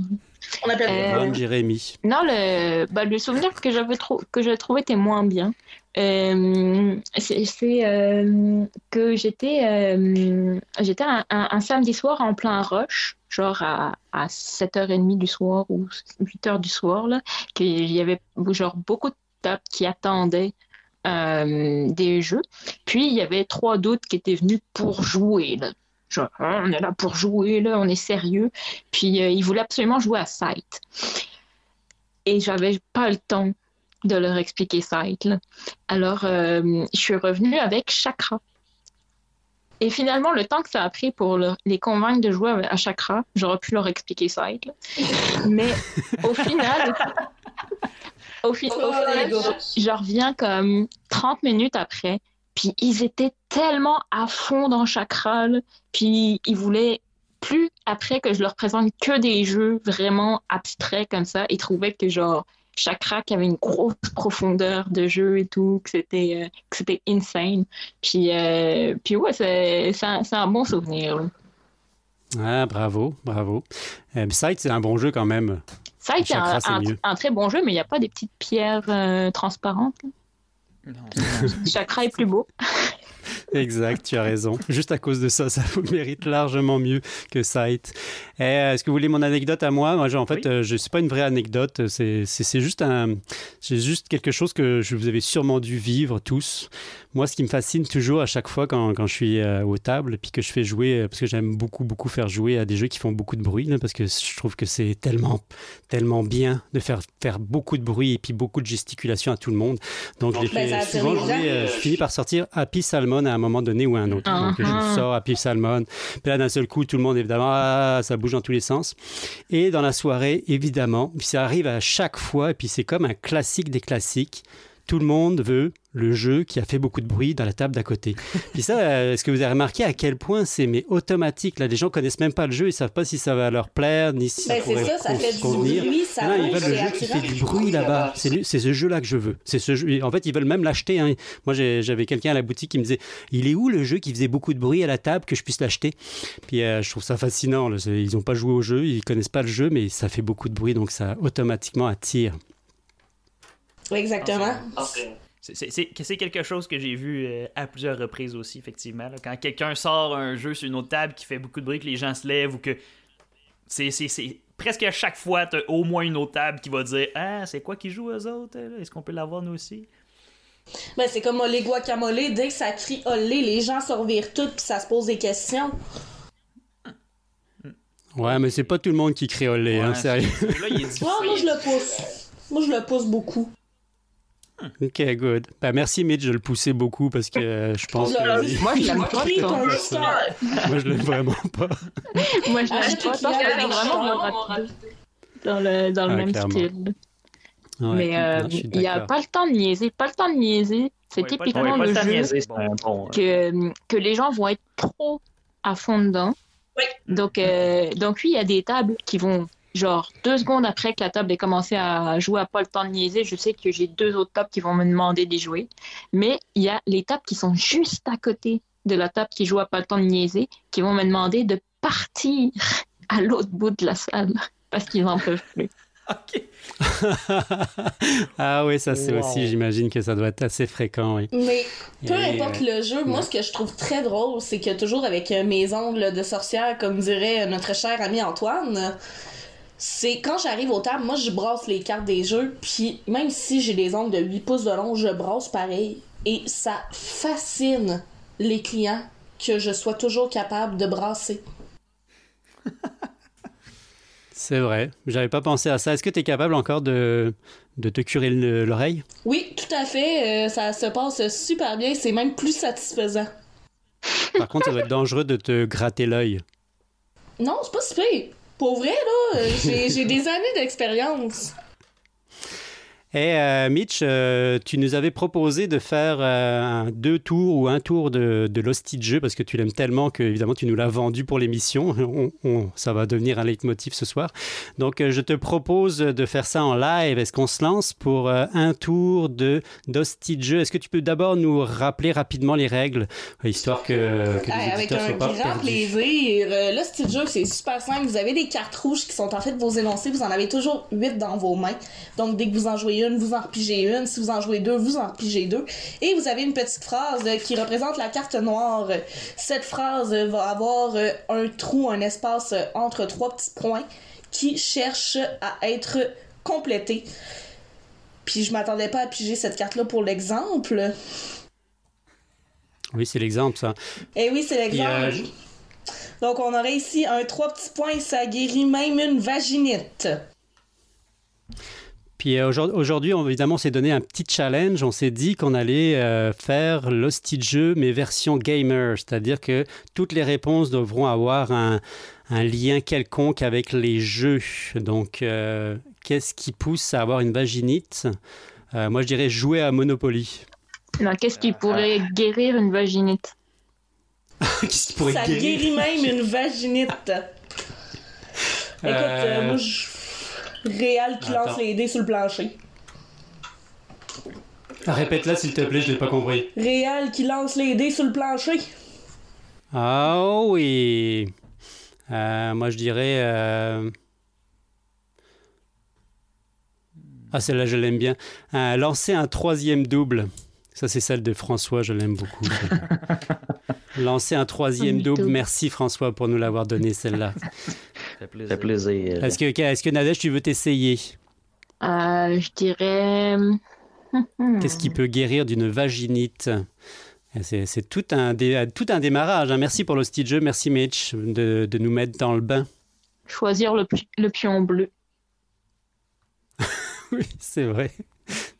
On appelle Euh, Ron Jérémy. Non, le, bah, le souvenir que j'avais trou- que je trouvais était moins bien. Euh, c'est euh, que j'étais euh, j'étais un, un- un samedi soir en plein rush, genre à, à 7h30 du soir ou 8h du soir, là, qu'il y avait genre beaucoup de tables qui attendaient euh, des jeux. Puis il y avait trois d'autres qui étaient venus pour jouer, Ah, on est là pour jouer, on est sérieux. Puis euh, ils voulaient absolument jouer à Sight. Et j'avais pas le temps de leur expliquer Sight. Alors, euh, je suis revenue avec Chakra. Et finalement, le temps que ça a pris pour le- les convaincre de jouer à Chakra, j'aurais pu leur expliquer Sight. Mais au final, au, fi- Oh, final, je, je reviens comme 30 minutes après, puis ils étaient tellement à fond dans Chakra, là, puis ils voulaient plus après que je leur présente que des jeux vraiment abstraits comme ça, ils trouvaient que genre Chakra qui avait une grosse profondeur de jeu et tout, que c'était euh, que c'était insane. Puis euh, puis ouais, c'est c'est un, un bon souvenir. là. Ah, bravo, bravo. Euh, c'est un bon jeu quand même. Ça a été Chakra, un, c'est un- un très bon jeu, mais il n'y a pas des petites pierres euh, transparentes. là? Non. Chakra est plus beau. Exact, tu as raison. Juste à cause de ça, ça vous mérite largement mieux que Sight. Eh, Est-ce que vous voulez mon anecdote à moi? Moi, en fait, Oui. euh, je sais pas une vraie anecdote. C'est c'est- c'est juste un, c'est juste quelque chose que je, vous avez sûrement dû vivre tous. Moi, ce qui me fascine toujours à chaque fois quand, quand je suis euh, aux tables, puis que je fais jouer, euh, parce que j'aime beaucoup, beaucoup faire jouer à des jeux qui font beaucoup de bruit, là, parce que je trouve que c'est tellement, tellement bien de faire, faire beaucoup de bruit et puis beaucoup de gesticulation à tout le monde. Donc, je les Ben, fais attire souvent jouer. euh, je finis par sortir Happy Salmon à un moment donné ou à un autre. Donc, je sors Happy Salmon. Puis là, d'un seul coup, tout le monde, évidemment, ah, ça bouge dans tous les sens. Et dans la soirée, évidemment, puis ça arrive à chaque fois, et puis c'est comme un classique des classiques. Tout le monde veut le jeu qui a fait beaucoup de bruit dans la table d'à côté. Puis ça, euh, est-ce que vous avez remarqué à quel point c'est mais automatique? Là, les gens connaissent même pas le jeu, ils savent pas si ça va leur plaire ni si Ben, ça c'est pourrait ça, fait du bruit, ça Non, non, ils veulent le jeu qui fait du bruit là-bas. C'est ce jeu-là que je veux. C'est ce jeu. En fait, ils veulent même l'acheter. hein. Moi, j'ai- j'avais quelqu'un à la boutique qui me disait Il est où le jeu qui faisait beaucoup de bruit à la table que je puisse l'acheter? Puis euh, je trouve ça fascinant. là. Ils n'ont pas joué au jeu, ils connaissent pas le jeu, mais ça fait beaucoup de bruit, donc ça automatiquement attire. Oui, exactement. C'est- C'est c'est- c'est quelque chose que j'ai vu euh, à plusieurs reprises aussi, effectivement. là. Quand quelqu'un sort un jeu sur une autre table qui fait beaucoup de bruit, que les gens se lèvent ou que. C'est c'est- c'est- presque à chaque fois, t'as au moins une autre table qui va dire Ah, c'est quoi qui joue eux autres là? Est-ce qu'on peut l'avoir nous aussi Ben, c'est comme Olé Guacamole, dès que ça crie Olé, les gens se revirent tout puis ça se pose des questions. Ouais, mais c'est pas tout le monde qui crie olé, hein, sérieux. ce jeu-là, il est difficile. Ouais, moi je le pousse. Moi je le pousse beaucoup. Ok, good. Ben, merci, Mitch, de le pousser beaucoup parce que euh, je pense que. Moi, je l'aime pas tant. Moi, je l'aime vraiment pas. Moi, je l'aime pas client qu'elle est vraiment dans le, dans le Ah, même clairement. style. Ouais, Mais euh, il n'y a pas le temps de niaiser. Pas le temps de niaiser. C'est Ouais, typiquement ouais, le jeu niaiser, bon. que, que les gens vont être trop à fond dedans. Oui. Donc, euh, donc oui, il y a des tables qui vont, genre, deux secondes après que la table ait commencé à jouer à pas le temps de niaiser, je sais que j'ai deux autres tables qui vont me demander d'y jouer. Mais il y a les tables qui sont juste à côté de la table qui joue à pas le temps de niaiser, qui vont me demander de partir à l'autre bout de la salle parce qu'ils n'en peuvent plus. Ok. ah oui, ça c'est Wow. aussi, j'imagine que ça doit être assez fréquent, oui. Mais peu Et, importe euh, le jeu, moi ce que je trouve très drôle, c'est que toujours avec euh, mes ongles de sorcière, comme dirait notre cher ami Antoine, c'est quand j'arrive au table, moi je brasse les cartes des jeux, puis même si j'ai des ongles de 8 pouces de long, je brasse pareil. Et ça fascine les clients que je sois toujours capable de brasser. C'est vrai. J'avais pas pensé à ça. Est-ce que tu es capable encore de, de te curer le- l'oreille? Oui, tout à fait, euh, ça se passe super bien, c'est même plus satisfaisant. Par contre, ça doit être dangereux de te gratter l'œil. Non, c'est pas si pire. Pour vrai, là, j'ai des années d'expérience. Et euh, Mitch, euh, tu nous avais proposé de faire euh, un- deux tours ou un tour de, de l'hostie de jeu parce que tu l'aimes tellement que évidemment tu nous l'as vendu pour l'émission. On- on- ça va devenir un leitmotiv ce soir. Donc je te propose de faire ça en live. Est-ce qu'on se lance pour un tour de d'hostie de jeu? Est-ce que tu peux d'abord nous rappeler rapidement les règles histoire que, que les avec un soient grand plaisir. Ce petit jeu, c'est super simple. Vous avez des cartes rouges qui sont en fait vos énoncés. Vous en avez toujours 8 dans vos mains. Donc, dès que vous en jouez une, vous en repigez une. Si vous en jouez deux, vous en repigez deux. Et vous avez une petite phrase euh, qui représente la carte noire. Cette phrase va avoir euh, un trou, un espace euh, entre trois petits points qui cherche à être complété. Puis je m'attendais pas à piger cette carte-là pour l'exemple. Oui, c'est l'exemple, ça. Et oui, c'est euh, l'exemple. Donc on aurait ici un trois petits points, ça guérit même une vaginite. Puis euh, aujourd- aujourd'hui, évidemment, on s'est donné un petit challenge. On s'est dit qu'on allait euh, faire l'hostie de jeu, mais version gamer. C'est-à-dire que toutes les réponses devront avoir un, un lien quelconque avec les jeux. Donc, euh, qu'est-ce qui pousse à avoir une vaginite? Euh, Moi, je dirais jouer à Monopoly. Non, qu'est-ce qui pourrait guérir une vaginite? Qu'est-ce qui pourrait Ça guérir? guérit même une vaginite. Écoute, euh, Euh, moi, je... Réal qui lance Attends. les dés sur le plancher. Répète-la, s'il te plaît, je l'ai pas compris. Réal qui lance les dés sur le plancher. Ah oui. Euh, moi, je dirais. euh, Ah, celle-là, je l'aime bien. Euh, lancer un troisième double. Ça, c'est celle de François, je l'aime beaucoup. lancer un troisième double. Merci, François, pour nous l'avoir donné, celle-là. Ça fait plaisir. Ça fait plaisir. Est-ce que, est que Nadège, tu veux t'essayer? Euh, Je dirais. Hmm. Qu'est-ce qui peut guérir d'une vaginite? C'est, tout, un dé- tout un démarrage. hein. Merci pour le de jeu. Merci, Mitch, de, de nous mettre dans le bain. Choisir le pion bleu. Oui, c'est vrai.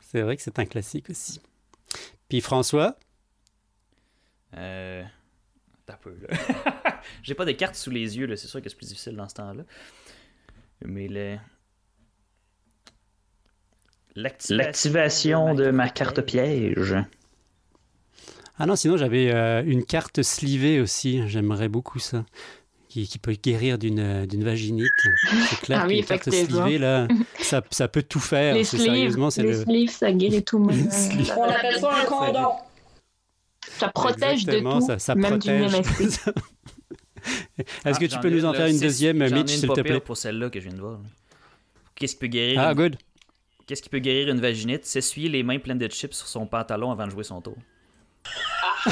C'est vrai que c'est un classique aussi. Puis François, Euh... T'as peu, là. J'ai pas de cartes sous les yeux, là. C'est sûr que c'est plus difficile dans ce temps-là. Mais le... L'activation de ma carte piège. ah non, sinon j'avais euh, une carte slivée aussi. J'aimerais beaucoup ça. Qui, qui peut guérir d'une, euh, d'une vaginite. C'est clair Ah oui, qu'une carte effectivement. slivée, là, ça, ça peut tout faire. les C'est sleeves, sérieusement, c'est les le... sleeves, ça guérit tout. Sleeves. On appelle ça un condom. Ça protège de Exactement, tout, ça, ça même du protège. MST. Est-ce que tu peux nous en faire une deuxième, Mitch, s'il te plaît? pour celle-là que je viens de voir. Qu'est-ce qui peut guérir Ah, une... good. Qu'est-ce qui peut guérir une vaginite? S'essuyer les mains pleines de chips sur son pantalon avant de jouer son tour.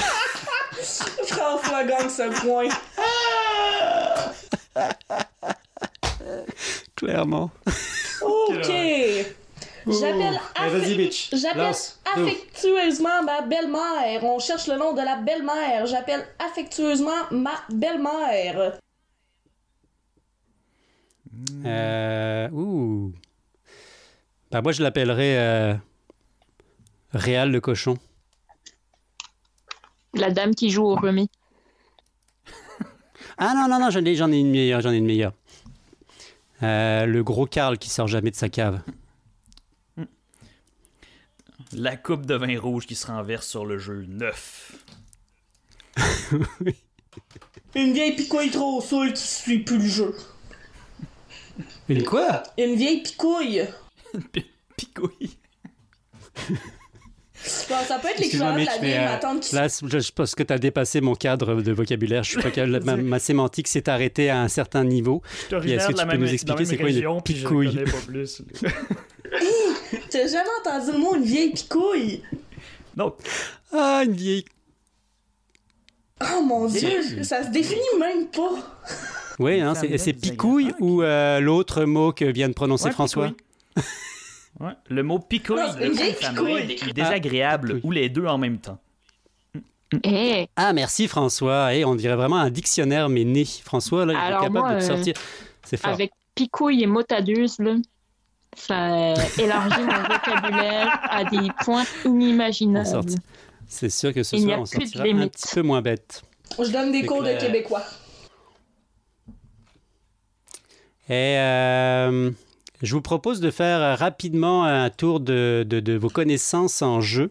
François gagne ce point. Clairement. Ok. J'appelle Eh. J'appelle affectueusement ma belle-mère. On cherche le nom de la belle-mère. J'appelle affectueusement ma belle-mère. Euh, ouh. Ben, moi, je l'appellerais euh, Réal le cochon. La dame qui joue au remis. Ah non, non, non, j'en ai, j'en ai une meilleure, j'en ai une meilleure. Euh, le gros Karl qui sort jamais de sa cave. La coupe de vin rouge qui se renverse sur le jeu neuf. Une vieille picouille trop saoule qui suit plus le jeu. Une quoi? Une vieille picouille. Picouille. Bon, ça peut être l'équivalent de la mais vieille euh, ma tante qui là, je, je pense que tu as dépassé mon cadre de vocabulaire. Je suis pas capable- ma, ma sémantique s'est arrêtée à un certain niveau. Puis est-ce que tu peux nous expliquer c'est quoi une picouille? Plus. T'as jamais entendu le mot une vieille picouille? non, Ah, une vieille. Oh mon dieu, ça se définit même pas. Oui, hein, c'est, picouille ou euh, l'autre mot que vient de prononcer Ouais, François? Ouais, Le mot picouille, Non, une vieille picouille. est désagréable Ah, ou les deux en même temps. Eh, Ah, merci François. Et on dirait vraiment un dictionnaire, mais né. François, là, il est Alors capable moi, de te euh, sortir. C'est fort. avec picouille et motadeuse, là, ça élargit mon vocabulaire à des points inimaginables. sort- C'est sûr que ce Il soir, on sortira un petit peu moins bête. Je donne des cours clair. de québécois. Et euh, je vous propose de faire euh, rapidement un tour de, de- de vos connaissances en jeu.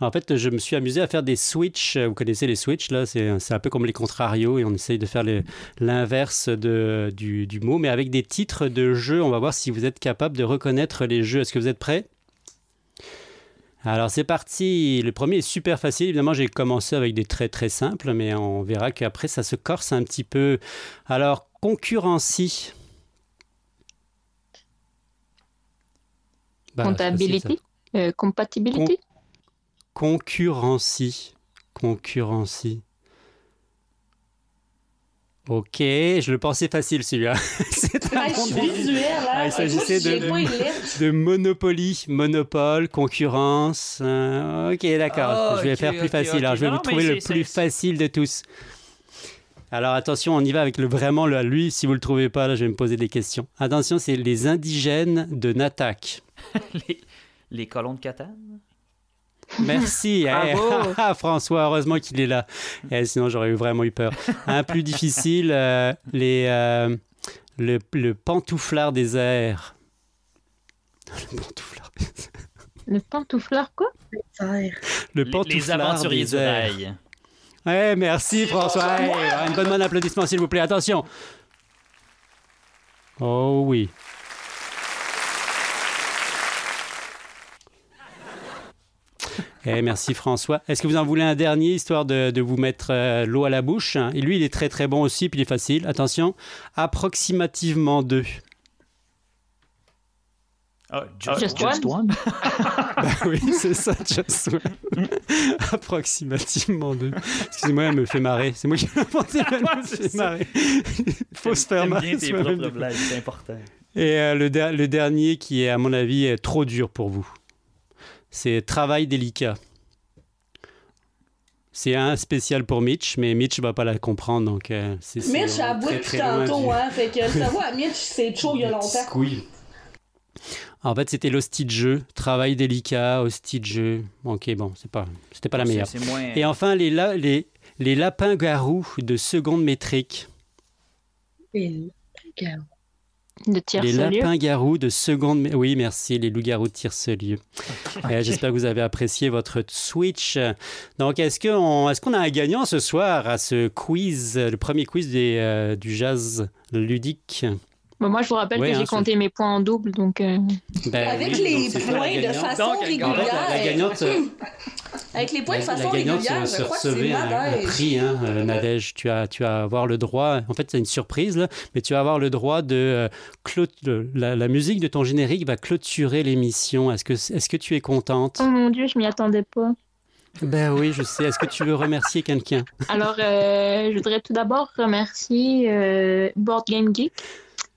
En fait, je me suis amusé à faire des switches. Vous connaissez les switches, là, c'est un peu comme les contrarios et on essaye de faire l'inverse du, du mot, mais avec des titres de jeux. On va voir si vous êtes capable de reconnaître les jeux. Est-ce que vous êtes prêts? Alors c'est parti, le premier est super facile, évidemment j'ai commencé avec des très très simples, mais on verra qu'après ça se corse un petit peu. Alors concurrency, Bah, Comptabilité? euh, Compatibilité? Concurrencie. Concurrencie. Ok, je le pensais facile celui-là. C'est un Ah, je bon suis début. visuelle, Ah, hein. il s'agissait de- Monopoly, monopole, concurrence. euh, ok, d'accord. Ah, je vais faire plus facile. Alors, je vais Non, vous trouver le plus facile de tous. Alors attention, on y va avec le vraiment le lui. Si vous le trouvez pas, là, je vais me poser des questions. Attention, c'est les indigènes de Natak. les, les colons de Catane? Merci, eh, ah, François, heureusement qu'il est là. Eh, sinon, j'aurais eu vraiment eu peur. Un plus difficile, euh, les, euh, le, le pantouflard des airs. Le pantouflard des airs. Le pantouflard, quoi? Le Les, les pantouflard aventuriers des airs. Ouais, merci François. Hey, une bonne main d'applaudissement, s'il vous plaît. Attention. Oh oui. Eh, merci François. Est-ce que vous en voulez un dernier, histoire de, de vous mettre euh, l'eau à la bouche Et lui, il est très très bon aussi, puis il est facile. Attention, approximativement deux. Ah, Just Just one? Bah oui, c'est ça, Just One. Approximativement deux. Excusez-moi, elle me fait marrer. C'est moi qui l'ai inventé, elle me fait marrer. Il faut se faire marrer. c'est important. Et euh, le, der- le dernier qui est, à mon avis, est trop dur pour vous. C'est travail délicat. C'est un spécial pour Mitch, mais Mitch va pas la comprendre, donc euh, c'est c'est Mitch a loin tantôt, du- hein. Fait que le cerveau à Mitch, c'est chaud il y a longtemps. Squeal. En fait, c'était l'hostie de jeu, travail délicat, hostie de jeu. Ok, bon, c'est pas, c'était pas la meilleure. C'est moins. Et enfin, les, la- les, les lapins-garous de seconde métrique. De Les lieu lapins-garous de seconde... Oui, merci, les loups-garous de tierce-lieu. Euh, J'espère que vous avez apprécié votre Switch. Donc, est-ce qu'on est qu'on a un gagnant ce soir à ce quiz, le premier quiz des, euh, du jazz ludique? Bon, Moi, je vous rappelle que hein, j'ai c'est- compté mes points en double, donc... euh, Ben Avec oui, les donc points de façon Donc, régulière. la gagnante, Avec les points de façon la gagnante régulière, se je crois que c'est un, un prix, hein, euh, Nadège. Tu as, tu vas avoir le droit, en fait, c'est une surprise, là, mais tu vas avoir le droit de. euh, clôt- de- la, la musique de ton générique va clôturer l'émission. Est-ce que, est que tu es contente? Oh mon Dieu, je m'y attendais pas. Ben oui, je sais. Est-ce que tu veux remercier quelqu'un? Alors, euh, je voudrais tout d'abord remercier euh, Board Game Geek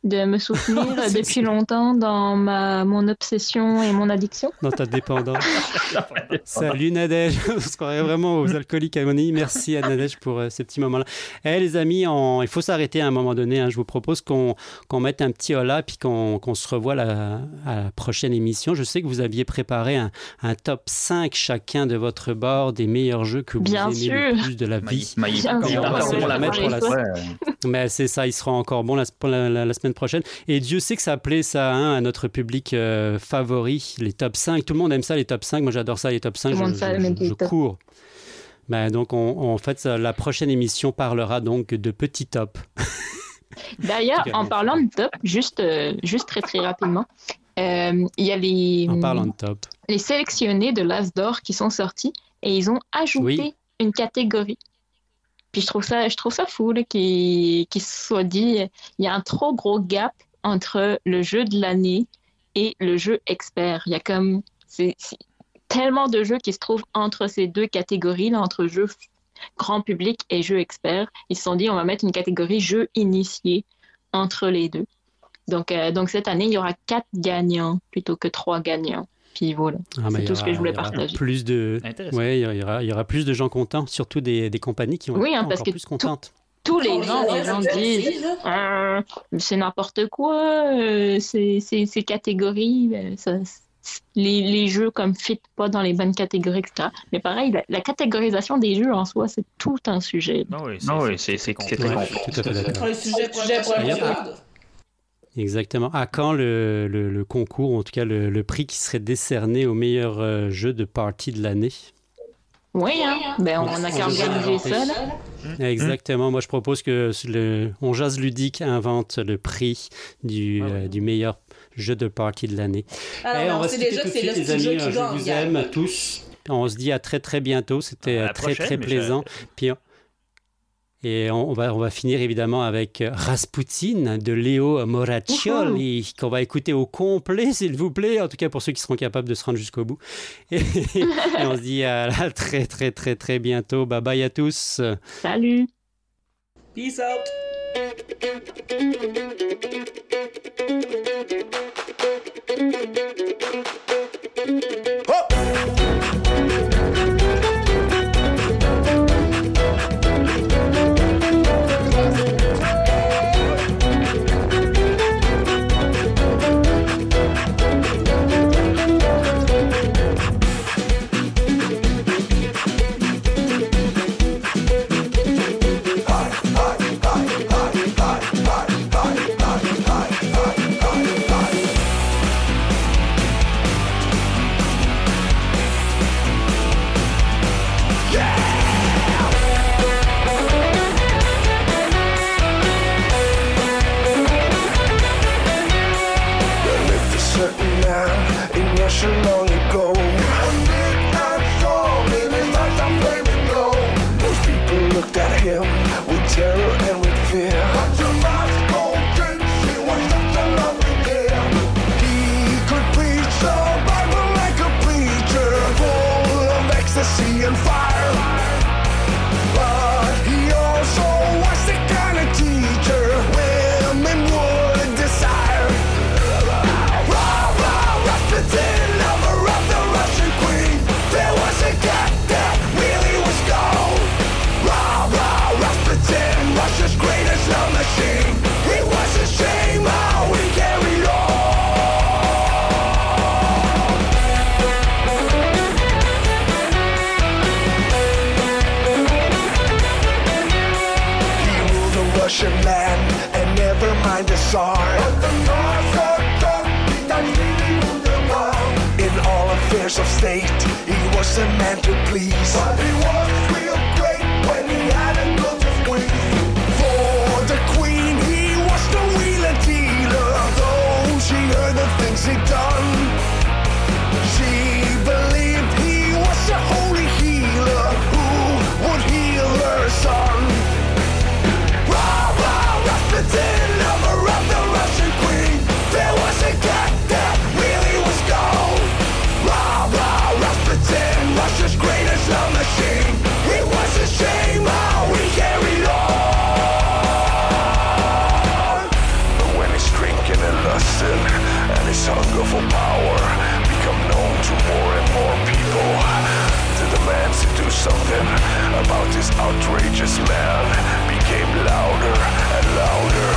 de me soutenir depuis longtemps dans ma, mon obsession et mon addiction. dans ta dépendance Salut Nadège, on se croirait vraiment aux alcooliques anonymes. Merci à Nadège pour euh, ce petit moment-là. Eh les amis, on- il faut s'arrêter à un moment donné. hein. Je vous propose qu'on qu'on mette un petit hola puis qu'on qu'on se revoie la- à la prochaine émission. Je sais que vous aviez préparé un, un top 5 chacun de votre bord des meilleurs jeux que vous Bien aimez le sûr. plus de la vie. Bien sûr. Mais c'est ça, il sera encore bon la, la- la semaine prochaine. Et Dieu sait que ça plaît ça hein, à notre public euh, favori, les top 5. Tout le monde aime ça, les top 5. Moi, j'adore ça, les top 5. Tout le je monde je- je- je cours. Ben, donc, on, en fait, la prochaine émission parlera donc de petits tops. D'ailleurs, En parlant de top, juste, euh, juste très très rapidement, euh, il y a les, En parlant de top. les sélectionnés de l'As d'or qui sont sortis et ils ont ajouté Oui. une catégorie. Puis je trouve ça, je trouve ça fou qu'il soit dit il y a un trop gros gap entre le jeu de l'année et le jeu expert. Il y a comme tellement de jeux qui se trouvent entre ces deux catégories entre jeu grand public et jeu expert. Ils se sont dit on va mettre une catégorie jeu initié entre les deux. Donc, euh, donc cette année, il y aura quatre gagnants plutôt que trois gagnants. Puis voilà. Ah, y tout ce que je voulais partager. Plus de... Ouais, il y aura, il y aura plus de gens contents, surtout des, des compagnies qui vont Oui, être hein, parce encore que plus tout- contentes. Tous les On gens, les gens disent là. Euh, c'est n'importe quoi, euh, ces, catégories, euh, ça- les, les jeux comme fit pas dans les bonnes catégories, etc. Mais pareil, la, la catégorisation des jeux en soi, c'est tout un sujet. Ah oui, Non, oui, c'est c'est- c'est très Ouais, complexe. tout à fait d'accord. Un sujet pour la prochaine D'ailleurs, épisode. Exactement. À quand le, le- le concours, ou en tout cas le, le prix qui serait décerné au meilleur euh, jeu de partie de l'année? Oui, hein? ben, on n'a qu'à organiser ça. Là. Exactement. Moi, je propose que le On Jazz Ludique invente le prix du, Ah ouais. euh, du meilleur jeu de partie de l'année. Alors, Eh, quitter déjà c'est le les petit jeu amis. qui Je vous aime tous. On se dit à très très bientôt. C'était À euh, très prochaine, très plaisant. Puis et on, va, on va finir évidemment avec euh, Rasputin de Léo Moraccioli, qu'on va écouter au complet, s'il vous plaît, en tout cas pour ceux qui seront capables de se rendre jusqu'au bout. Et, on se dit à très très très très bientôt. Bye bye à tous. Salut. Peace out. Russian man, and never mind the Tsar. In all affairs of state, he was a man to please. But he was real something about this outrageous man became louder and louder.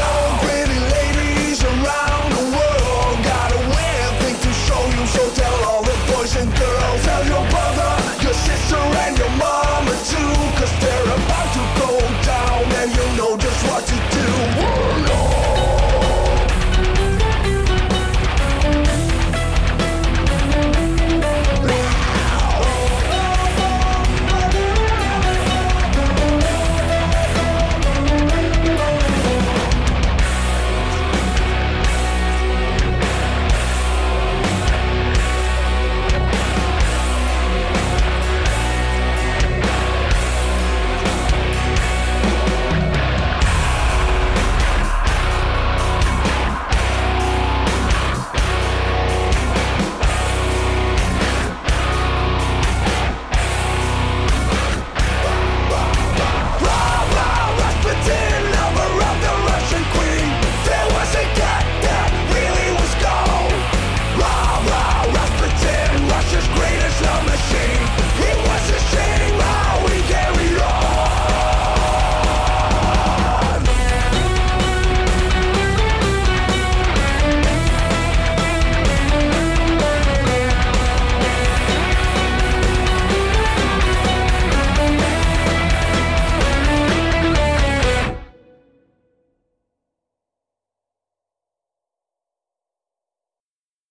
Young pretty ladies around the world got a weird thing to show you, so tell all the boys and girls. Tell your brother, your sister, and your mama too, cause they're about to go down, and you know just what to do.